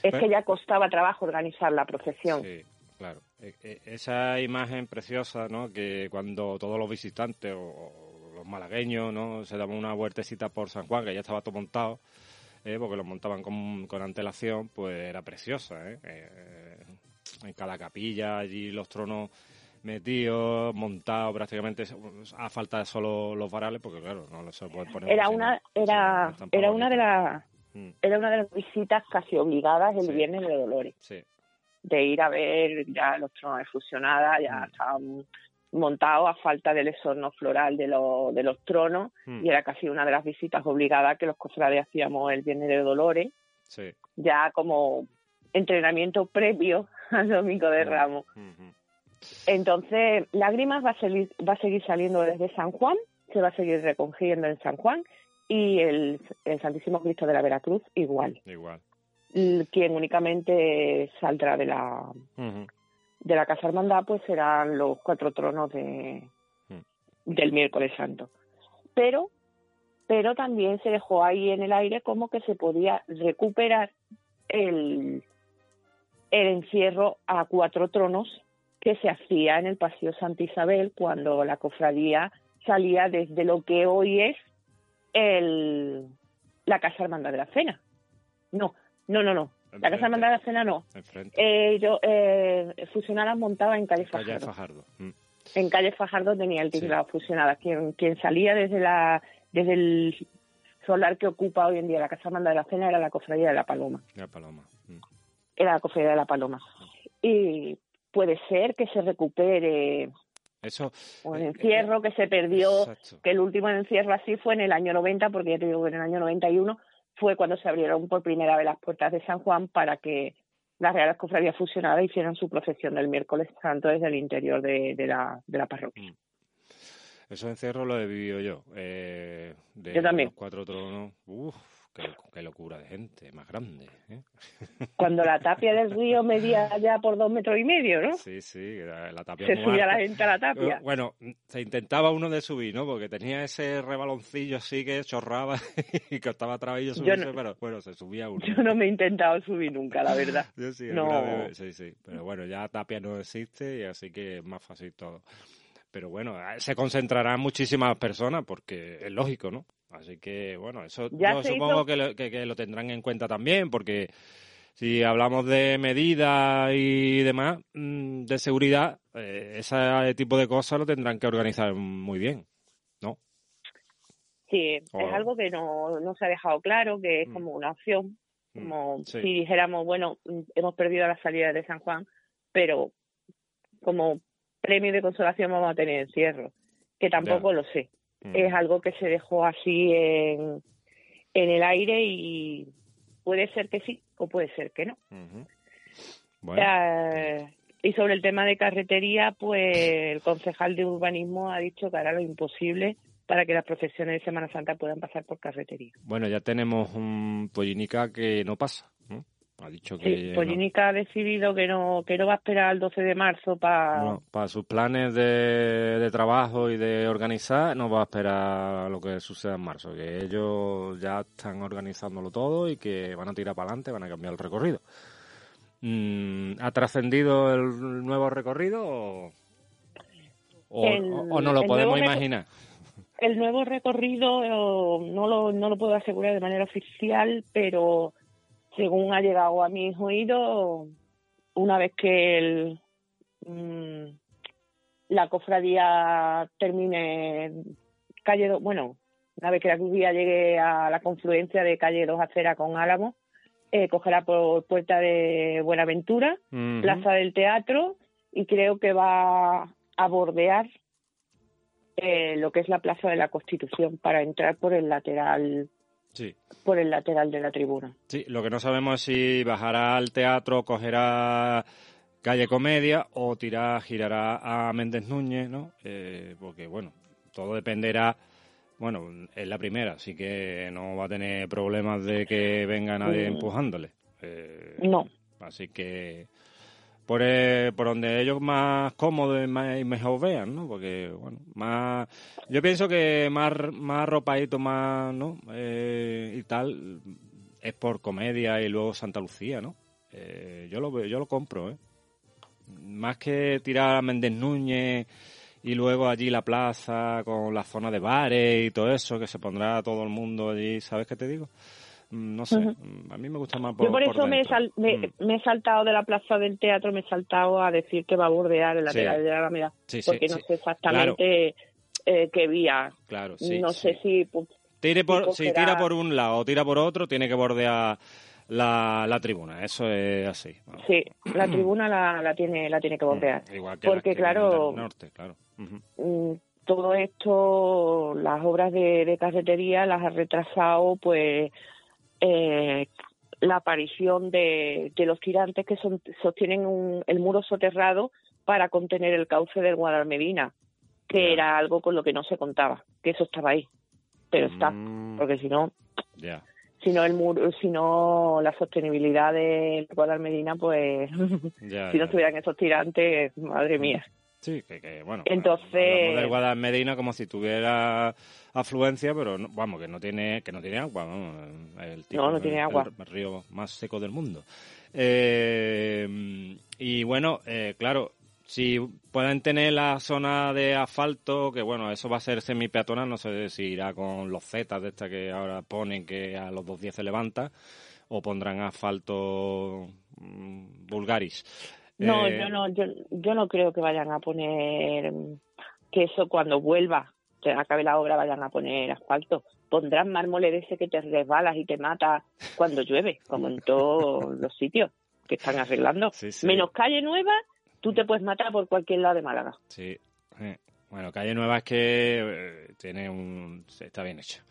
Es que ya costaba trabajo organizar la procesión. Sí, claro. E, e, esa imagen preciosa, ¿no? Que cuando todos los visitantes o los malagueños, ¿no? Se daban una vueltecita por San Juan, que ya estaba todo montado eh, porque los montaban con, con, antelación, pues era preciosa. ¿eh? Eh, en cada capilla, allí los tronos metidos, montados prácticamente a falta de solo los varales, porque claro, no se puede poner. Era una, era, era una de las, mm. era una de las visitas casi obligadas el viernes de Dolores. Sí. De ir a ver ya los tronos fusionadas, ya mm. estaban montado a falta del esorno floral de, de los tronos hmm. y era casi una de las visitas obligadas que los cofrades hacíamos el Viernes de Dolores, ya como entrenamiento previo al Domingo de. Ramos. Hmm, Entonces, Lágrimas va a, seguir, va a seguir saliendo desde San Juan, se va a seguir recogiendo en San Juan y el, Santísimo Cristo de la Veracruz igual. Igual. Quien únicamente saldrá de la de la Casa Hermandad, pues serán los cuatro tronos de, hmm. del miércoles santo. Pero, pero también se dejó ahí en el aire como que se podía recuperar el, el encierro a cuatro tronos que se hacía en el Paseo Santa Isabel cuando la cofradía salía desde lo que hoy es el, la Casa Hermandad de la Cena. No, no, no, no. La Casa Hermandad de la Cena no. Eh, yo, eh, fusionadas montaba en calle Fajardo. Calle Fajardo. Mm. En calle Fajardo tenía el tinglado fusionada. Quien, quien salía desde la desde el solar que ocupa hoy en día la Casa Hermandad de la Cena era la Cofradía de la Paloma. La Paloma. Mm. Era la Cofradía de la Paloma. Y puede ser que se recupere eso. O el eh, encierro que se perdió, que el último encierro así fue en el año 90, porque ya te digo que en el año 91 fue cuando se abrieron por primera vez las puertas de San Juan para que las Reales Cofradías Fusionadas hicieran su procesión del miércoles santo desde el interior de, la, de la parroquia. Mm. Eso encierro lo he vivido yo. Eh, de yo también. Los cuatro tronos. Uf, Qué, locura de gente, más grande. ¿eh? Cuando la tapia del río medía ya por dos metros y medio, ¿no? Sí, sí, la tapia Se subía la gente a la tapia. Bueno, se intentaba uno de subir, ¿no? Porque tenía ese rebaloncillo así que chorraba y que estaba traballo subirse, pero bueno, se subía uno. Yo no me he intentado subir nunca, la verdad. Yo sí, no. sí, sí. Pero bueno, ya tapia no existe y así que es más fácil todo. Pero bueno, se concentrarán muchísimas personas porque es lógico, ¿no? Así que, bueno, eso yo supongo que, lo, que, lo tendrán en cuenta también, porque si hablamos de medidas y demás, mm, de seguridad, eh, ese tipo de cosas lo tendrán que organizar muy bien, ¿no? Sí, es algo que no, no se ha dejado claro, que es mm. como una opción, mm, como si dijéramos, bueno, hemos perdido la salida de San Juan, pero como premio de consolación vamos a tener encierro, que tampoco lo sé. Mm. es algo que se dejó así en, en el aire y puede ser que sí o puede ser que no. y sobre el tema de carretería, pues el concejal de urbanismo ha dicho que hará lo imposible para que las procesiones de Semana Santa puedan pasar por carretería. Bueno, ya tenemos un Pollinica que no pasa. Ha dicho que. Sí, ha decidido que no, que no va a esperar al 12 de marzo para. para sus planes de, de, trabajo y de organizar, no va a esperar lo que suceda en marzo. Que ellos ya están organizándolo todo y que van a tirar para adelante, van a cambiar el recorrido. Mm, ¿Ha trascendido el nuevo recorrido o, no lo podemos imaginar? El nuevo recorrido eh, no lo, no lo puedo asegurar de manera oficial, pero según ha llegado a mis oídos, una vez que el, mm, la cofradía termine calle, bueno, una vez que la cofradía llegue a la confluencia de calle Dos Aceras con Álamo, eh, cogerá por Puerta de Buenaventura, Plaza del Teatro, y creo que va a bordear eh, lo que es la Plaza de la Constitución para entrar por el lateral Sí. Por el lateral de la tribuna. Sí, lo que no sabemos es si bajará al teatro, cogerá calle Comedia o tirará, girará a Méndez Núñez, ¿no? Eh, porque, bueno, todo dependerá. Bueno, es la primera, así que no va a tener problemas de que venga nadie mm. empujándole. Eh, no. Así que por, eh, por donde ellos más cómodos y, mejor vean, ¿no? Porque, bueno, más... Yo pienso que más, más ropadito, más, ¿no? Eh, y tal, es por comedia y luego Santa Lucía, ¿no? Eh, yo, lo, yo lo compro, ¿eh? Más que tirar a Méndez Núñez y luego allí la plaza con la zona de bares y todo eso, que se pondrá todo el mundo allí, ¿sabes qué te digo? Mm, no sé, mm, a mí me gusta más por Yo por eso me, mm. me, he saltado de la plaza del teatro, me he saltado a decir que va a bordear el lateral de la Alameda, porque no sé exactamente eh, qué vía. Claro, No sé si... Tire por, si tira por un lado o tira por otro, tiene que bordear la, la tribuna, eso es así. Sí, la tribuna la, la, tiene la tiene que bordear. porque claro, norte, claro. todo esto, las obras de, de carretería las ha retrasado pues eh, la aparición de, los tirantes que son, sostienen el muro soterrado para contener el cauce del Guadalmedina, que era algo con lo que no se contaba, que eso estaba ahí, pero está, mm. porque si no, si no el muro, si no la sostenibilidad del Guadalmedina, pues si no estuvieran esos tirantes, madre mía. Sí, que, bueno. Entonces. del Guadalmedina como si tuviera afluencia, pero vamos, que no tiene que no tiene agua. El no, no tiene agua. El, río más seco del mundo. Eh, y bueno, eh, claro, si pueden tener la zona de asfalto, que bueno, eso va a ser semi-peatonal, no sé si irá con los Z de esta que ahora ponen que a los dos días se levanta, o pondrán asfalto mm, vulgaris. No, eh, yo no, yo, yo no creo que vayan a poner que eso cuando vuelva, que acabe la obra, vayan a poner asfalto. Pondrán mármol de ese que te resbalas y te mata cuando llueve, como en todos los sitios que están arreglando. Menos calle nueva, tú te puedes matar por cualquier lado de Málaga. Sí. Bueno, calle nueva es que eh, tiene un, está bien hecho.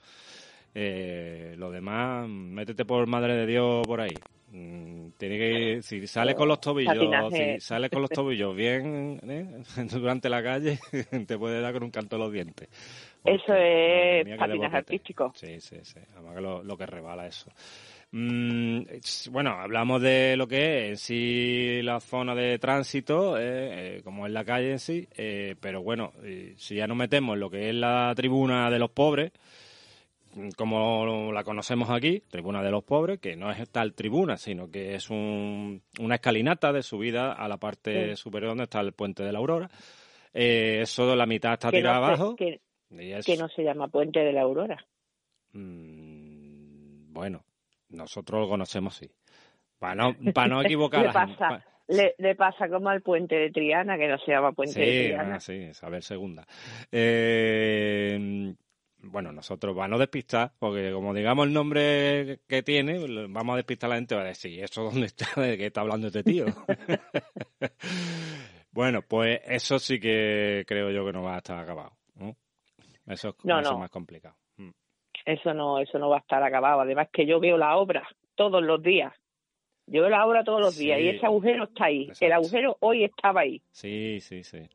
Eh, lo demás, métete por Madre de Dios por ahí. Mm, tiene que si sale con los tobillos, si sale con los tobillos bien ¿eh? durante la calle, te puede dar con un canto los dientes. eso es patinaje artístico. Sí, sí, sí. Además que lo, que rebala eso. Mm, bueno, hablamos de lo que es en sí la zona de tránsito, eh, eh, como es la calle en sí, pero bueno, si ya nos metemos en lo que es la tribuna de los pobres, como la conocemos aquí, Tribuna de los Pobres, que no es tal tribuna, sino que es un, una escalinata de subida a la parte superior donde está el puente de la Aurora. Eh, eso la mitad está tirada abajo. Que, no se llama puente de la Aurora. Mm, bueno, nosotros lo conocemos sí. Para no, para no equivocar. le, pasa, le, pasa como al puente de Triana, que no se llama puente de Triana. Sí, sí, ver segunda. Eh, bueno, nosotros vamos a despistar, porque como digamos el nombre que tiene, vamos a despistar a la gente, va a decir, ¿eso dónde está? ¿De qué está hablando este tío? bueno, pues eso sí que creo yo que no va a estar acabado, ¿no? Eso es más complicado. Mm. Eso no, eso no va a estar acabado. Además que yo veo la obra todos los días. Yo veo la obra todos los días y ese agujero está ahí. El agujero hoy estaba ahí. Sí, sí, sí.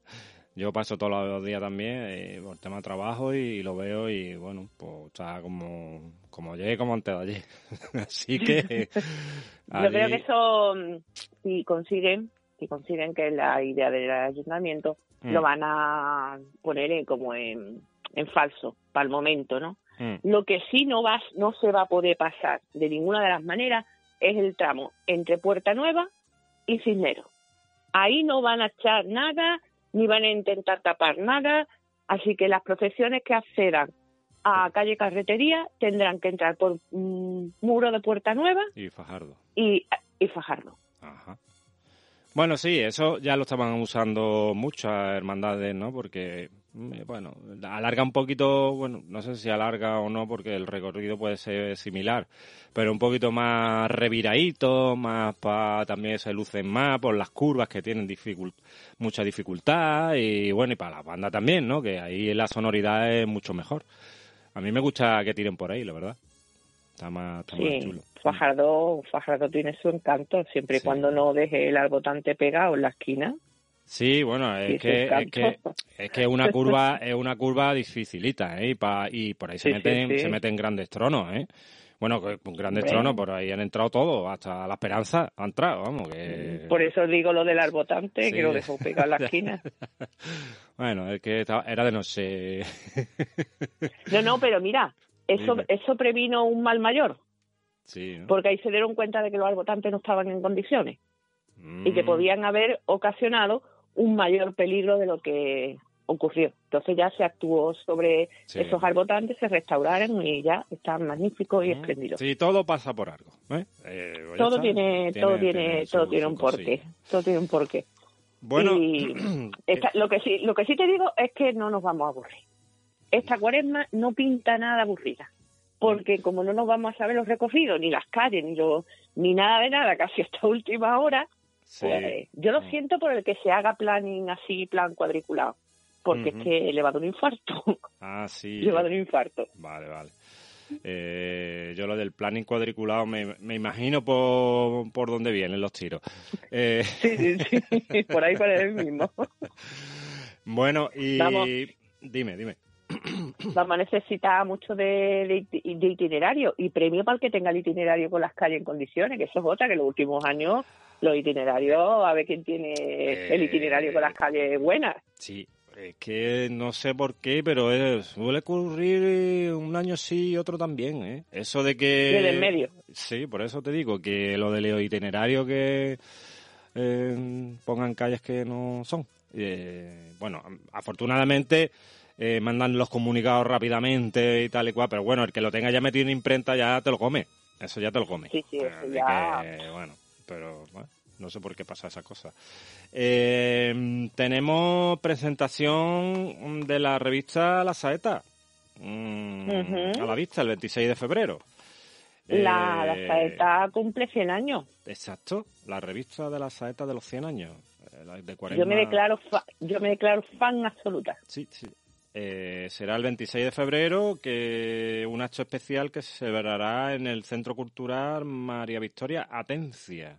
Yo paso todos los días también eh, por tema de trabajo y, lo veo y bueno, pues está como, como ayer, como antes de ayer. Así que... Yo creo que eso, mm, si consiguen, si consiguen que la idea del ayuntamiento, mm. lo van a poner como en, en falso, para el momento, ¿no? Mm. Lo que sí no, va, no se va a poder pasar de ninguna de las maneras es el tramo entre Puerta Nueva y Cisneros. Ahí no van a echar nada, ni van a intentar tapar nada, así que las profesiones que accedan a calle Carretería tendrán que entrar por muro de Puerta Nueva y Fajardo. Y, y Fajardo. Ajá. Bueno, sí, eso ya lo estaban usando muchas hermandades, ¿no? Porque, bueno, alarga un poquito, bueno, no sé si alarga o no, porque el recorrido puede ser similar, pero un poquito más reviradito, más para también se lucen más por las curvas que tienen mucha dificultad y bueno, y para la banda también, ¿no? Que ahí la sonoridad es mucho mejor. A mí me gusta que tiren por ahí, la verdad. Está más, está más chulo. Fajardo, Fajardo tiene su encanto, siempre y cuando no deje el arbotante pegado en la esquina. Sí, bueno, es, que, es que es que una curva es una curva dificilita, ¿eh? Y, pa, y por ahí se meten se meten grandes tronos, ¿eh? Bueno, con grandes tronos, por ahí han entrado todos, hasta la esperanza ha entrado, vamos. Que... Por eso digo lo del arbotante, que lo dejó pegado en la esquina. bueno, es que era de no sé. no, no, pero mira, eso, eso previno un mal mayor. Sí, Porque ahí se dieron cuenta de que los arbotantes no estaban en condiciones y que mm. podían haber ocasionado un mayor peligro de lo que ocurrió. Entonces ya se actuó sobre esos arbotantes, se restauraron y ya están magníficos y mm. espléndidos. Sí, todo pasa por algo. ¿eh? Eh, todo, tiene, todo tiene, todo tiene un porqué. Todo tiene un porqué. Bueno, lo que sí, lo que sí te digo es que no nos vamos a aburrir. Esta cuaresma no pinta nada aburrida porque como no nos vamos a saber los recorridos, ni las calles, ni, lo, ni nada de nada, casi hasta última hora, pues yo lo mm. siento por el que se haga planning así, plan cuadriculado, porque es que le va a dar un infarto. Ah, sí. le va a dar un infarto. Vale, vale. Eh, yo lo del planning cuadriculado me, me imagino por, por dónde vienen los tiros. Eh... Sí, sí, sí, por ahí para el mismo. Bueno, y dime, dime vamos a necesitar mucho de, itinerario y premio para el que tenga el itinerario con las calles en condiciones, que eso es otra, que en los últimos años los itinerarios, a ver quién tiene el itinerario con las eh, calles buenas. Sí, es que no sé por qué, pero es, suele ocurrir un año sí y otro también, ¿eh? Eso de que... Desde en medio. Sí, por eso te digo, que lo de los itinerarios que eh, pongan calles que no son. Eh, bueno, afortunadamente eh, mandan los comunicados rápidamente y tal y cual, pero bueno, el que lo tenga ya metido en imprenta ya te lo come, eso ya te lo come. Sí, sí, ya... bueno, pero bueno, no sé por qué pasa esa cosa. Eh, tenemos presentación de la revista La Saeta, mm, a la vista, el 26 de febrero. La, la, eh, Saeta cumple 100 años. Exacto, la revista de la Saeta de los 100 años. De yo me declaro yo me declaro fan absoluta. Sí, sí. Eh, será el 26 de febrero, que un acto especial que se celebrará en el Centro Cultural María Victoria Atencia.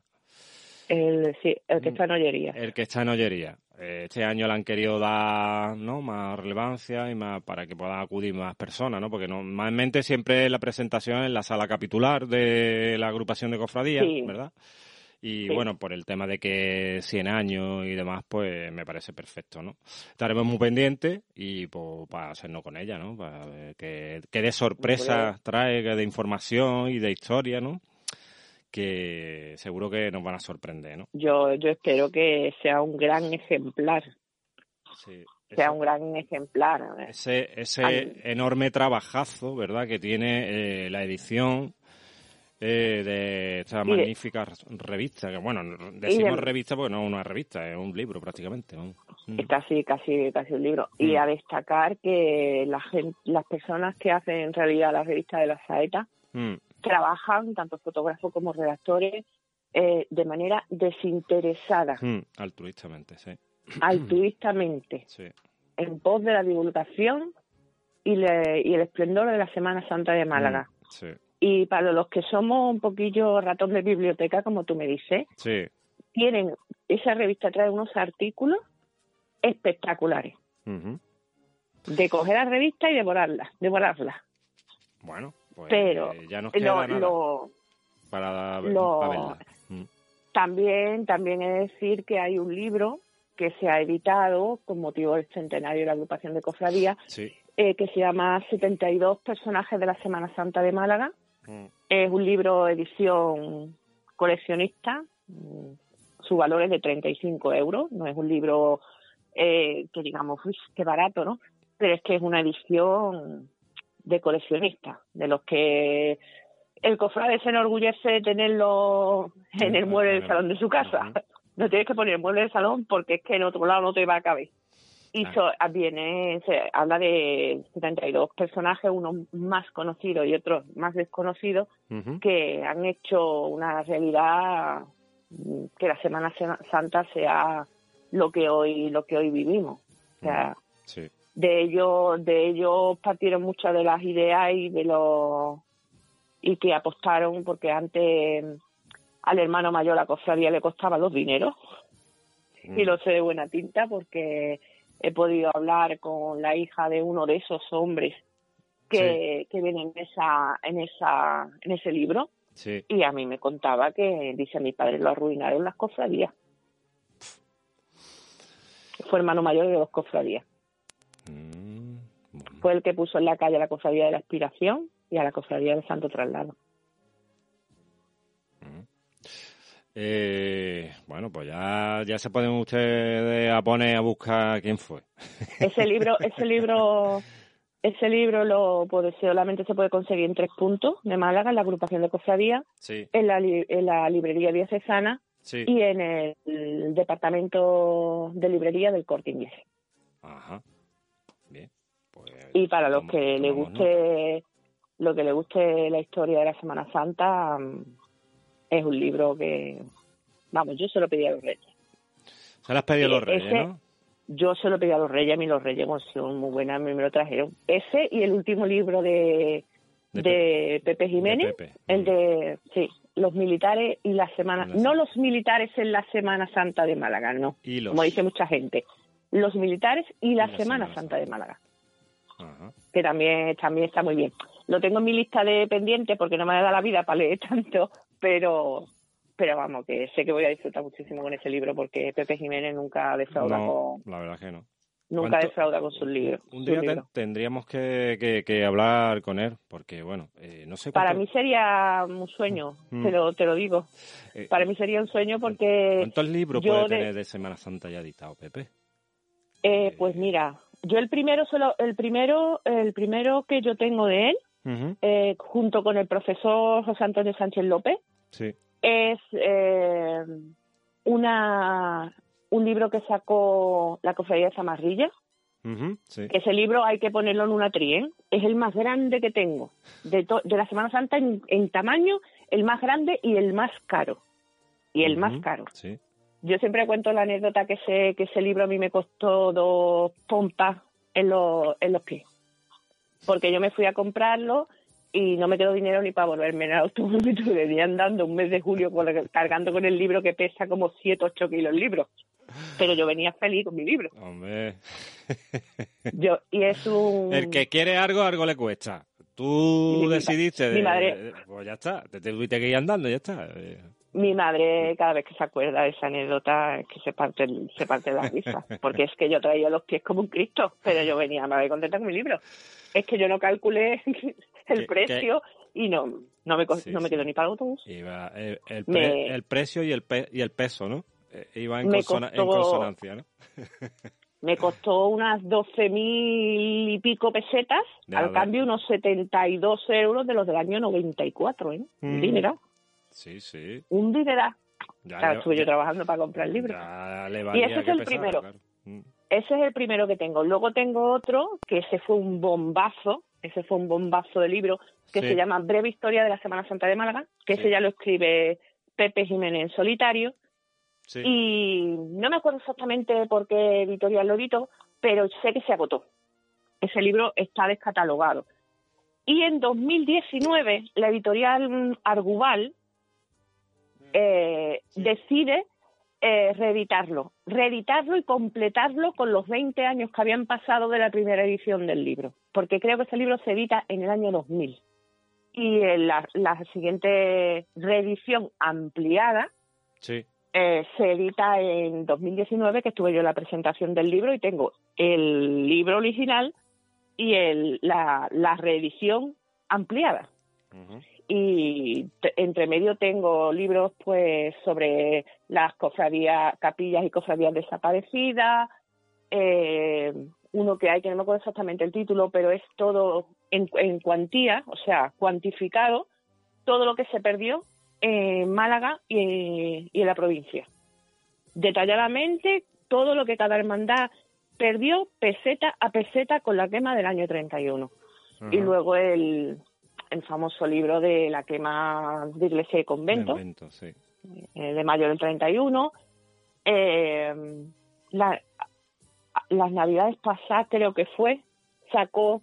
El, sí, el que está en Ollería. El que está en Ollería. Eh, este año le han querido dar ¿no? más relevancia y más para que puedan acudir más personas, ¿no? Porque normalmente siempre la presentación en la sala capitular de la agrupación de cofradías, ¿verdad? Y bueno, por el tema de que 100 años y demás, pues me parece perfecto, ¿no? Estaremos muy pendientes y pues, para hacernos con ella, ¿no? Para que, que de sorpresa trae, de información y de historia, ¿no? Que seguro que nos van a sorprender, ¿no? Yo, yo espero que sea un gran ejemplar. Sí sea un gran ejemplar. Ese, ese enorme trabajazo, ¿verdad?, que tiene eh, la edición eh, de esta magnífica revista, que bueno, decimos revista porque no es una revista, es un libro prácticamente. Es casi, casi, casi un libro. Y mm. a destacar que la las personas que hacen en realidad la revista de la Saeta mm. trabajan, tanto fotógrafos como redactores, eh, de manera desinteresada. Mm, altruistamente, sí. Altruistamente. En pos de la divulgación y, y el esplendor de la Semana Santa de Málaga. Sí. Y para los que somos un poquillo ratón de biblioteca, como tú me dices, tienen, esa revista trae unos artículos espectaculares. De coger la revista y devorarla, devorarla. Bueno, pues Pero ya nos queda nada para, verla. Mm. También, también es decir que hay un libro que se ha editado con motivo del centenario de la agrupación de cofradías, eh, que se llama 72 personajes de la Semana Santa de Málaga, Mm. Es un libro edición coleccionista, mm, su valor es de 35 euros, no es un libro eh, que digamos, uy, qué barato, ¿no? Pero es que es una edición de coleccionista, de los que el cofrade se enorgullece de tenerlo en el mueble del salón de su casa. No tienes que poner el mueble del salón porque es que en otro lado no te va a caber. Y ah, viene, se habla de 72 personajes, unos más conocidos y otros más desconocidos, que han hecho una realidad que la Semana Santa sea lo que hoy lo que hoy vivimos. O sea, de ellos de ellos partieron muchas de las ideas y de los y que apostaron porque antes al hermano mayor la cofradía le costaba los dineros. Y lo sé de buena tinta porque he podido hablar con la hija de uno de esos hombres que, que viene en esa, en esa, en ese libro. Y a mí me contaba que, dice mi padre, lo arruinaron las cofradías. Fue hermano mayor de dos cofradías. Mm, Fue el que puso en la calle la cofradía de la aspiración y a la cofradía del Santo Traslado. Eh, bueno, pues ya, ya se pueden ustedes a poner a buscar quién fue. Ese libro, ese libro, ese libro lo puede, solamente se puede conseguir en tres puntos de Málaga, en la agrupación de cofradía, en, la, en la librería diocesana y en el, departamento de librería del Corte Inglés. Ajá. Bien. Pues y para los que le guste, lo que le guste la historia de la Semana Santa. Es un libro que, vamos, yo se lo pedí a los reyes. Se lo has pedido a los reyes, ¿no? Yo se lo pedí a los reyes, a mí los reyes son muy buenas, me lo trajeron. Ese y el último libro de, de, Pepe, Jiménez, el de, sí, los militares y la semana, no los militares en la Semana Santa de Málaga, no, como dice mucha gente, los militares y la, Semana, Santa, de Málaga, que también, también está muy bien. Lo tengo en mi lista de pendientes porque no me da la vida para leer tanto, pero pero vamos, que sé que voy a disfrutar muchísimo con ese libro porque Pepe Jiménez nunca defrauda con... la verdad que no. Nunca defrauda con sus libros. Un día tendríamos que, que, hablar con él, porque bueno, eh, no sé Para mí sería un sueño, mm. te, lo, te lo digo. Eh, Para mí sería un sueño porque... ¿Cuántos libros puede tener de Semana Santa ya editado, Pepe? Eh, pues mira, yo el primero, solo, el primero, el primero que yo tengo de él, junto con el profesor José Antonio Sánchez López, es eh, una, un libro que sacó la Cofradía de Zamarrilla. Ese libro hay que ponerlo en una tri, ¿eh? Es el más grande que tengo. De, de la Semana Santa en, tamaño, el más grande y el más caro. Y el más caro. Yo siempre cuento la anécdota que ese, que ese libro a mí me costó dos pompas en, los, en los pies. Porque yo me fui a comprarlo y no me quedó dinero ni para volverme en el autobús y venía andando un mes de julio cargando con el libro que pesa como 7, 8 kilos el libro. Pero yo venía feliz con mi libro. Hombre. Yo, y es un... El que quiere algo, algo le cuesta. Tú decidiste... Mi madre... pues ya está, te tuviste que ir andando, ya está. Mi madre, cada vez que se acuerda de esa anécdota, es que se parte, se parte la risa. Porque es que yo traía los pies como un Cristo, pero yo venía, me voy contenta con mi libro. Es que yo no calculé el precio y no no me, no me quedo ni para el autobús. Iba el, el, precio y el, y el peso, ¿no? Eh, iba en, consonancia, ¿no? me costó unas doce mil y pico pesetas, al cambio unos 72 euros de los del año 94, ¿eh? Un dinero. Sí, sí. Un dinero. Ya, estuve yo trabajando para comprar el libro. y ese es el primero. Mm. Ese es el primero que tengo. Luego tengo otro, que ese fue un bombazo, ese fue un bombazo de libro que se llama Breve Historia de la Semana Santa de Málaga, que ese ya lo escribe Pepe Jiménez en solitario. Y no me acuerdo exactamente por qué editorial lo editó, pero sé que se agotó. Ese libro está descatalogado. Y en 2019, la editorial Argubal eh, decide eh, reeditarlo, reeditarlo y completarlo con los 20 años que habían pasado de la primera edición del libro, porque creo que ese libro se edita en el año 2000. Y la, siguiente reedición ampliada eh, se edita en 2019, que estuve yo en la presentación del libro y tengo el libro original y el, la, reedición ampliada. Y entre medio tengo libros pues sobre las cofradías, capillas y cofradías desaparecidas, eh, uno que hay que no me acuerdo exactamente el título, pero es todo en, en cuantía, o sea, cuantificado, todo lo que se perdió en Málaga y, en la provincia. Detalladamente, todo lo que cada hermandad perdió peseta a peseta con la quema del año 31. Y luego el, el famoso libro de la quema de iglesia y convento, eh, de mayo del 31. Eh, la, las navidades pasadas creo que fue, sacó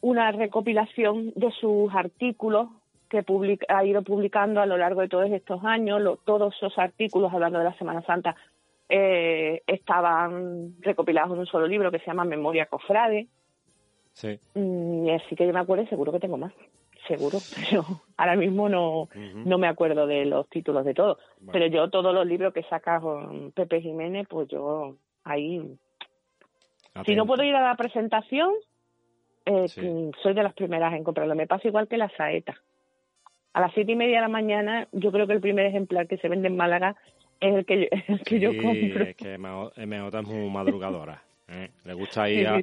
una recopilación de sus artículos que ha ido publicando a lo largo de todos estos años. todos esos artículos hablando de la Semana Santa eh, estaban recopilados en un solo libro que se llama Memoria Cofrade. Sí. Mm, y así que yo me acuerdo, seguro que tengo más seguro, pero ahora mismo no, no me acuerdo de los títulos de todos. Pero yo todos los libros que saca con Pepe Jiménez, pues yo ahí... Si no puedo ir a la presentación, eh, soy de las primeras en comprarlo. Me pasa igual que la saeta. A las siete y media de la mañana, yo creo que el primer ejemplar que se vende en Málaga es el que yo, el que yo compro. Es que MJ es muy madrugadora. Eh, le gusta ir a,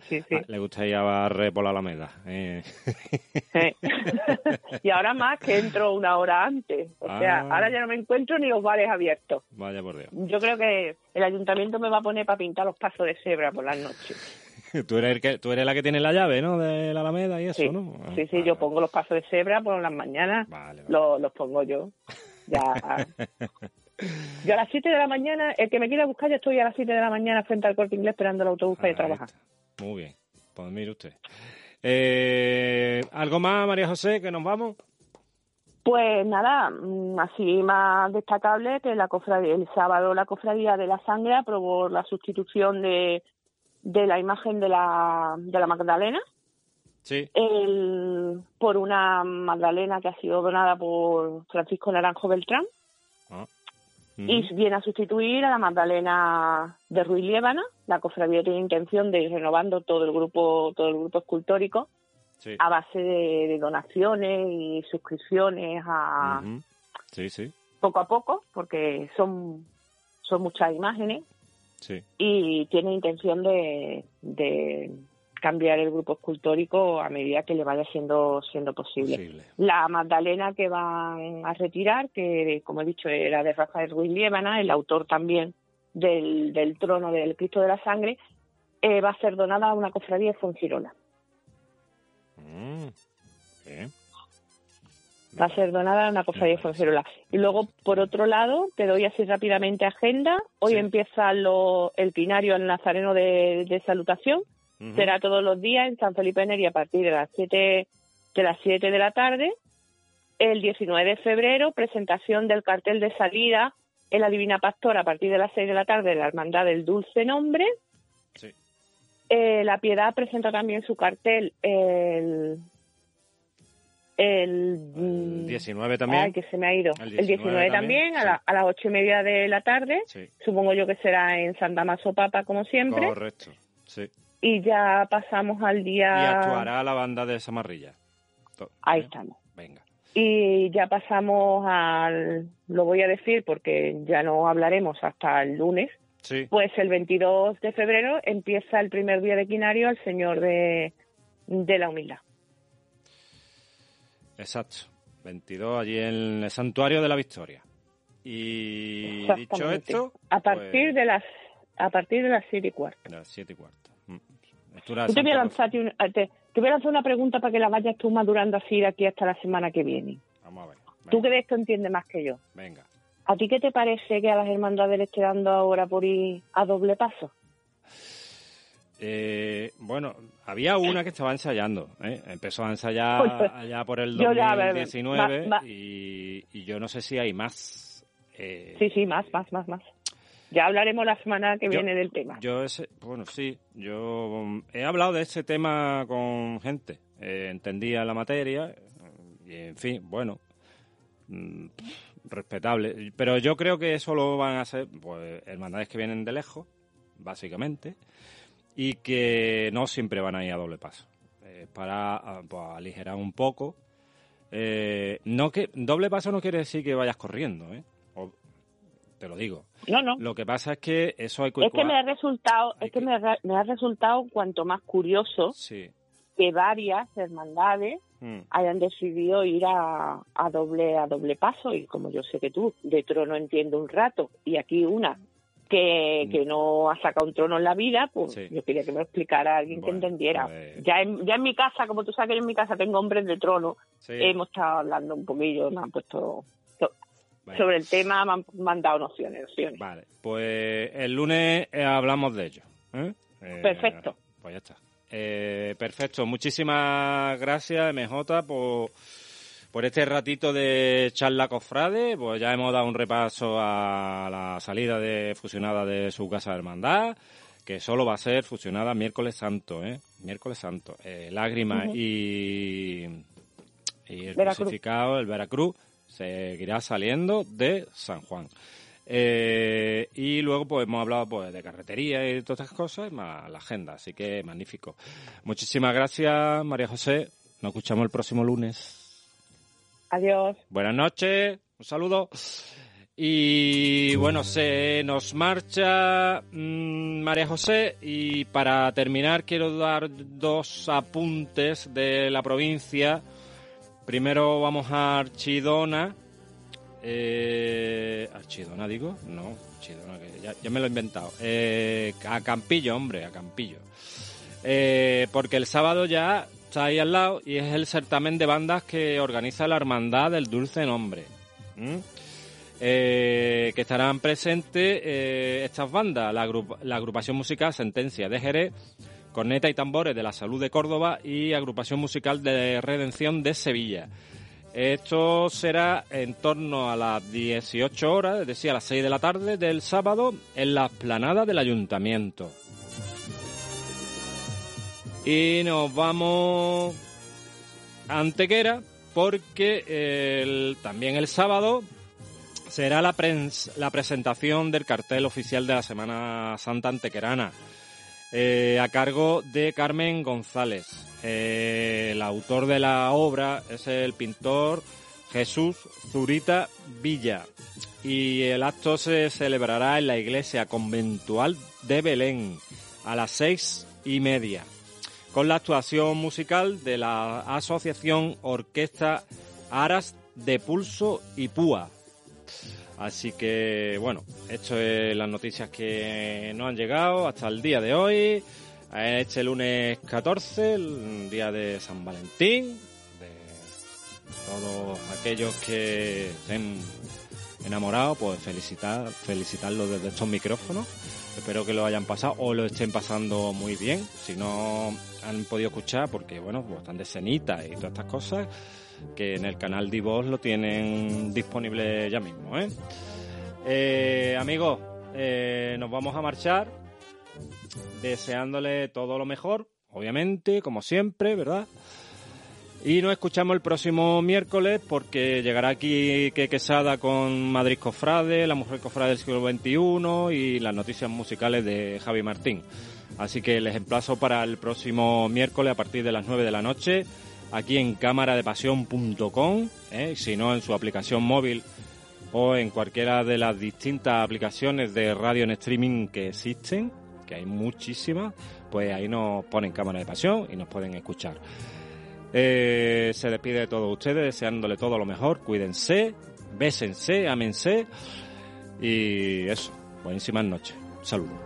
le gusta ir a barrer por la Alameda. Eh. y ahora más que entro una hora antes. O sea, ah. ahora ya no me encuentro ni los bares abiertos. Vaya por Dios. Yo creo que el ayuntamiento me va a poner para pintar los pasos de cebra por las noches. tú eres que, tú eres la que tiene la llave, ¿no? De la Alameda y eso, ¿no? sí, sí, yo pongo los pasos de cebra por las mañanas. Los, los pongo yo. Ya. Yo a las 7 de la mañana, el que me quiera buscar, ya estoy a las 7 de la mañana frente al corte inglés esperando el autobús para ir a trabajar. Muy bien, pues mire usted. Eh, ¿Algo más, María José, que nos vamos? Pues nada, mm, así más destacable que la cofradía, el sábado la cofradía de la sangre aprobó la sustitución de, de la imagen de la, de la Magdalena. Sí. El, por una Magdalena que ha sido donada por Francisco Naranjo Beltrán. Ah y viene a sustituir a la Magdalena de Ruiz Liébana. La cofradía tiene intención de ir renovando todo el grupo, todo el grupo escultórico a base de, donaciones y suscripciones a sí, sí. poco a poco, porque son, son muchas imágenes. Y tiene intención de, de cambiar el grupo escultórico a medida que le vaya siendo siendo posible. La Magdalena que van a retirar, que como he dicho era de Rafael Ruiz Liébana, el autor también del, del trono del Cristo de la Sangre, eh, va a ser donada a una cofradía de Fongirola. Mm, va a ser donada a una cofradía de Fongirola. Y luego, por otro lado, te doy así rápidamente agenda. Hoy empieza lo, el pinario al Nazareno de, de Salutación, Será todos los días en San Felipe Neri a partir de las 7 de las 7 de la tarde. El 19 de febrero, presentación del cartel de salida en la Divina Pastora a partir de las 6 de la tarde de la Hermandad del Dulce Nombre. Eh, la Piedad presenta también su cartel el el, 19 también. Ay, que se me ha ido. El 19, también, a, a, las ocho y media de la tarde. Supongo yo que será en Santa Maso Papa, como siempre. Correcto, sí y ya pasamos al día... Y actuará la banda de Samarrilla. Ahí estamos. Venga. Y ya pasamos al... Lo voy a decir porque ya no hablaremos hasta el lunes. Sí. Pues el 22 de febrero empieza el primer día de quinario al Señor de, de la Humildad. Exacto. 22 allí en el Santuario de la Victoria. Y dicho esto... A partir pues de las a partir de las siete y cuarto. Las siete y cuarto. Te voy, a lanzar una pregunta para que la vayas tú madurando así de aquí hasta la semana que viene. Vamos a ver. Tú que de esto entiendes más que yo. Venga. ¿A ti qué te parece que a las hermandades le esté dando ahora por ir a doble paso? Eh, bueno, había una que estaba ensayando, ¿eh? empezó a ensayar allá por el 2019 y, y, yo no sé si hay más. Eh, sí, sí, más, más, más, más. Ya hablaremos la semana que viene del tema. Yo ese, bueno, sí, yo he hablado de ese tema con gente, eh, entendía la materia y en fin, bueno, mm, respetable. Pero yo creo que eso lo van a hacer pues hermandades que vienen de lejos, básicamente, y que no siempre van a ir a doble paso. para ah, pues, aligerar un poco Eh, no que doble paso no quiere decir que vayas corriendo, ¿eh? Te lo digo. No, no. Lo que pasa es que eso hay que Es que me ha resultado, es que, Me, ha, resultado cuanto más curioso que varias hermandades mm. hayan decidido ir a, a, doble a doble paso y como yo sé que tú de trono entiendo un rato y aquí una que, mm. que no ha sacado un trono en la vida, pues yo quería que me lo explicara alguien que entendiera. Pues ya, en, ya en mi casa, como tú sabes que en mi casa tengo hombres de trono, hemos estado hablando un poquillo, me han puesto sobre el tema, me han, dado nociones, Vale, pues el lunes eh, hablamos de ello. ¿eh? Eh, perfecto. Pues ya está. perfecto, muchísimas gracias MJ por por este ratito de charla cofrade, pues ya hemos dado un repaso a la salida de fusionada de su casa de hermandad, que solo va a ser fusionada miércoles santo, ¿eh? Miércoles santo. Eh, Lágrimas y, y el crucificado, el Veracruz, seguirá saliendo de San Juan. Eh, y luego pues hemos hablado pues de carretería y todas estas cosas, más la agenda, así que magnífico. Muchísimas gracias, María José. Nos escuchamos el próximo lunes. Adiós. Buenas noches, un saludo. Y bueno, se nos marcha mm, María José y para terminar quiero dar dos apuntes de la provincia. Primero vamos a Archidona. Eh, Archidona digo, no, Archidona, que ya, me lo he inventado. Eh, a Campillo, hombre, a Campillo. Eh, porque el sábado ya está ahí al lado y es el certamen de bandas que organiza la Hermandad del Dulce Nombre. Eh, que estarán presentes estas bandas, la, la, agrupación musical Sentencia de Jerez, Corneta y Tambores de la Salud de Córdoba y agrupación musical de Redención de Sevilla. Esto será en torno a las 18 horas, es decir, a las 6 de la tarde del sábado, en la esplanada del ayuntamiento. Y nos vamos a Antequera porque también el sábado será la, la presentación del cartel oficial de la Semana Santa Antequerana. Eh, a cargo de Carmen González. Eh, el autor de la obra es el pintor Jesús Zurita Villa. Y el acto se celebrará en la iglesia conventual de Belén a las seis y media con la actuación musical de la Asociación Orquesta Aras de Pulso y Púa. Así que, bueno, esto es las noticias que nos han llegado hasta el día de hoy. Este lunes 14, el día de San Valentín, de todos aquellos que estén enamorados, pues felicitar, felicitarlos desde estos micrófonos. Espero que lo hayan pasado o lo estén pasando muy bien. Si no han podido escuchar, porque bueno, pues están de cenita y todas estas cosas, que en el canal de voz lo tienen disponible ya mismo. ¿eh? eh amigos, eh, nos vamos a marchar deseándole todo lo mejor, obviamente, como siempre, ¿verdad? Y nos escuchamos el próximo miércoles porque llegará aquí que Quesada con Madrid Cofrade, la mujer cofrade del siglo XXI y las noticias musicales de Javi Martín. Así que les emplazo para el próximo miércoles a partir de las 9 de la noche aquí en cámaradepasión.com, ¿eh? si no en su aplicación móvil o en cualquiera de las distintas aplicaciones de radio en streaming que existen, que hay muchísimas, pues ahí nos ponen cámara de pasión y nos pueden escuchar. Eh, se despide de todos ustedes, deseándole todo lo mejor. Cuídense, bésense, amense. Y eso, buenísimas noches. Saludos.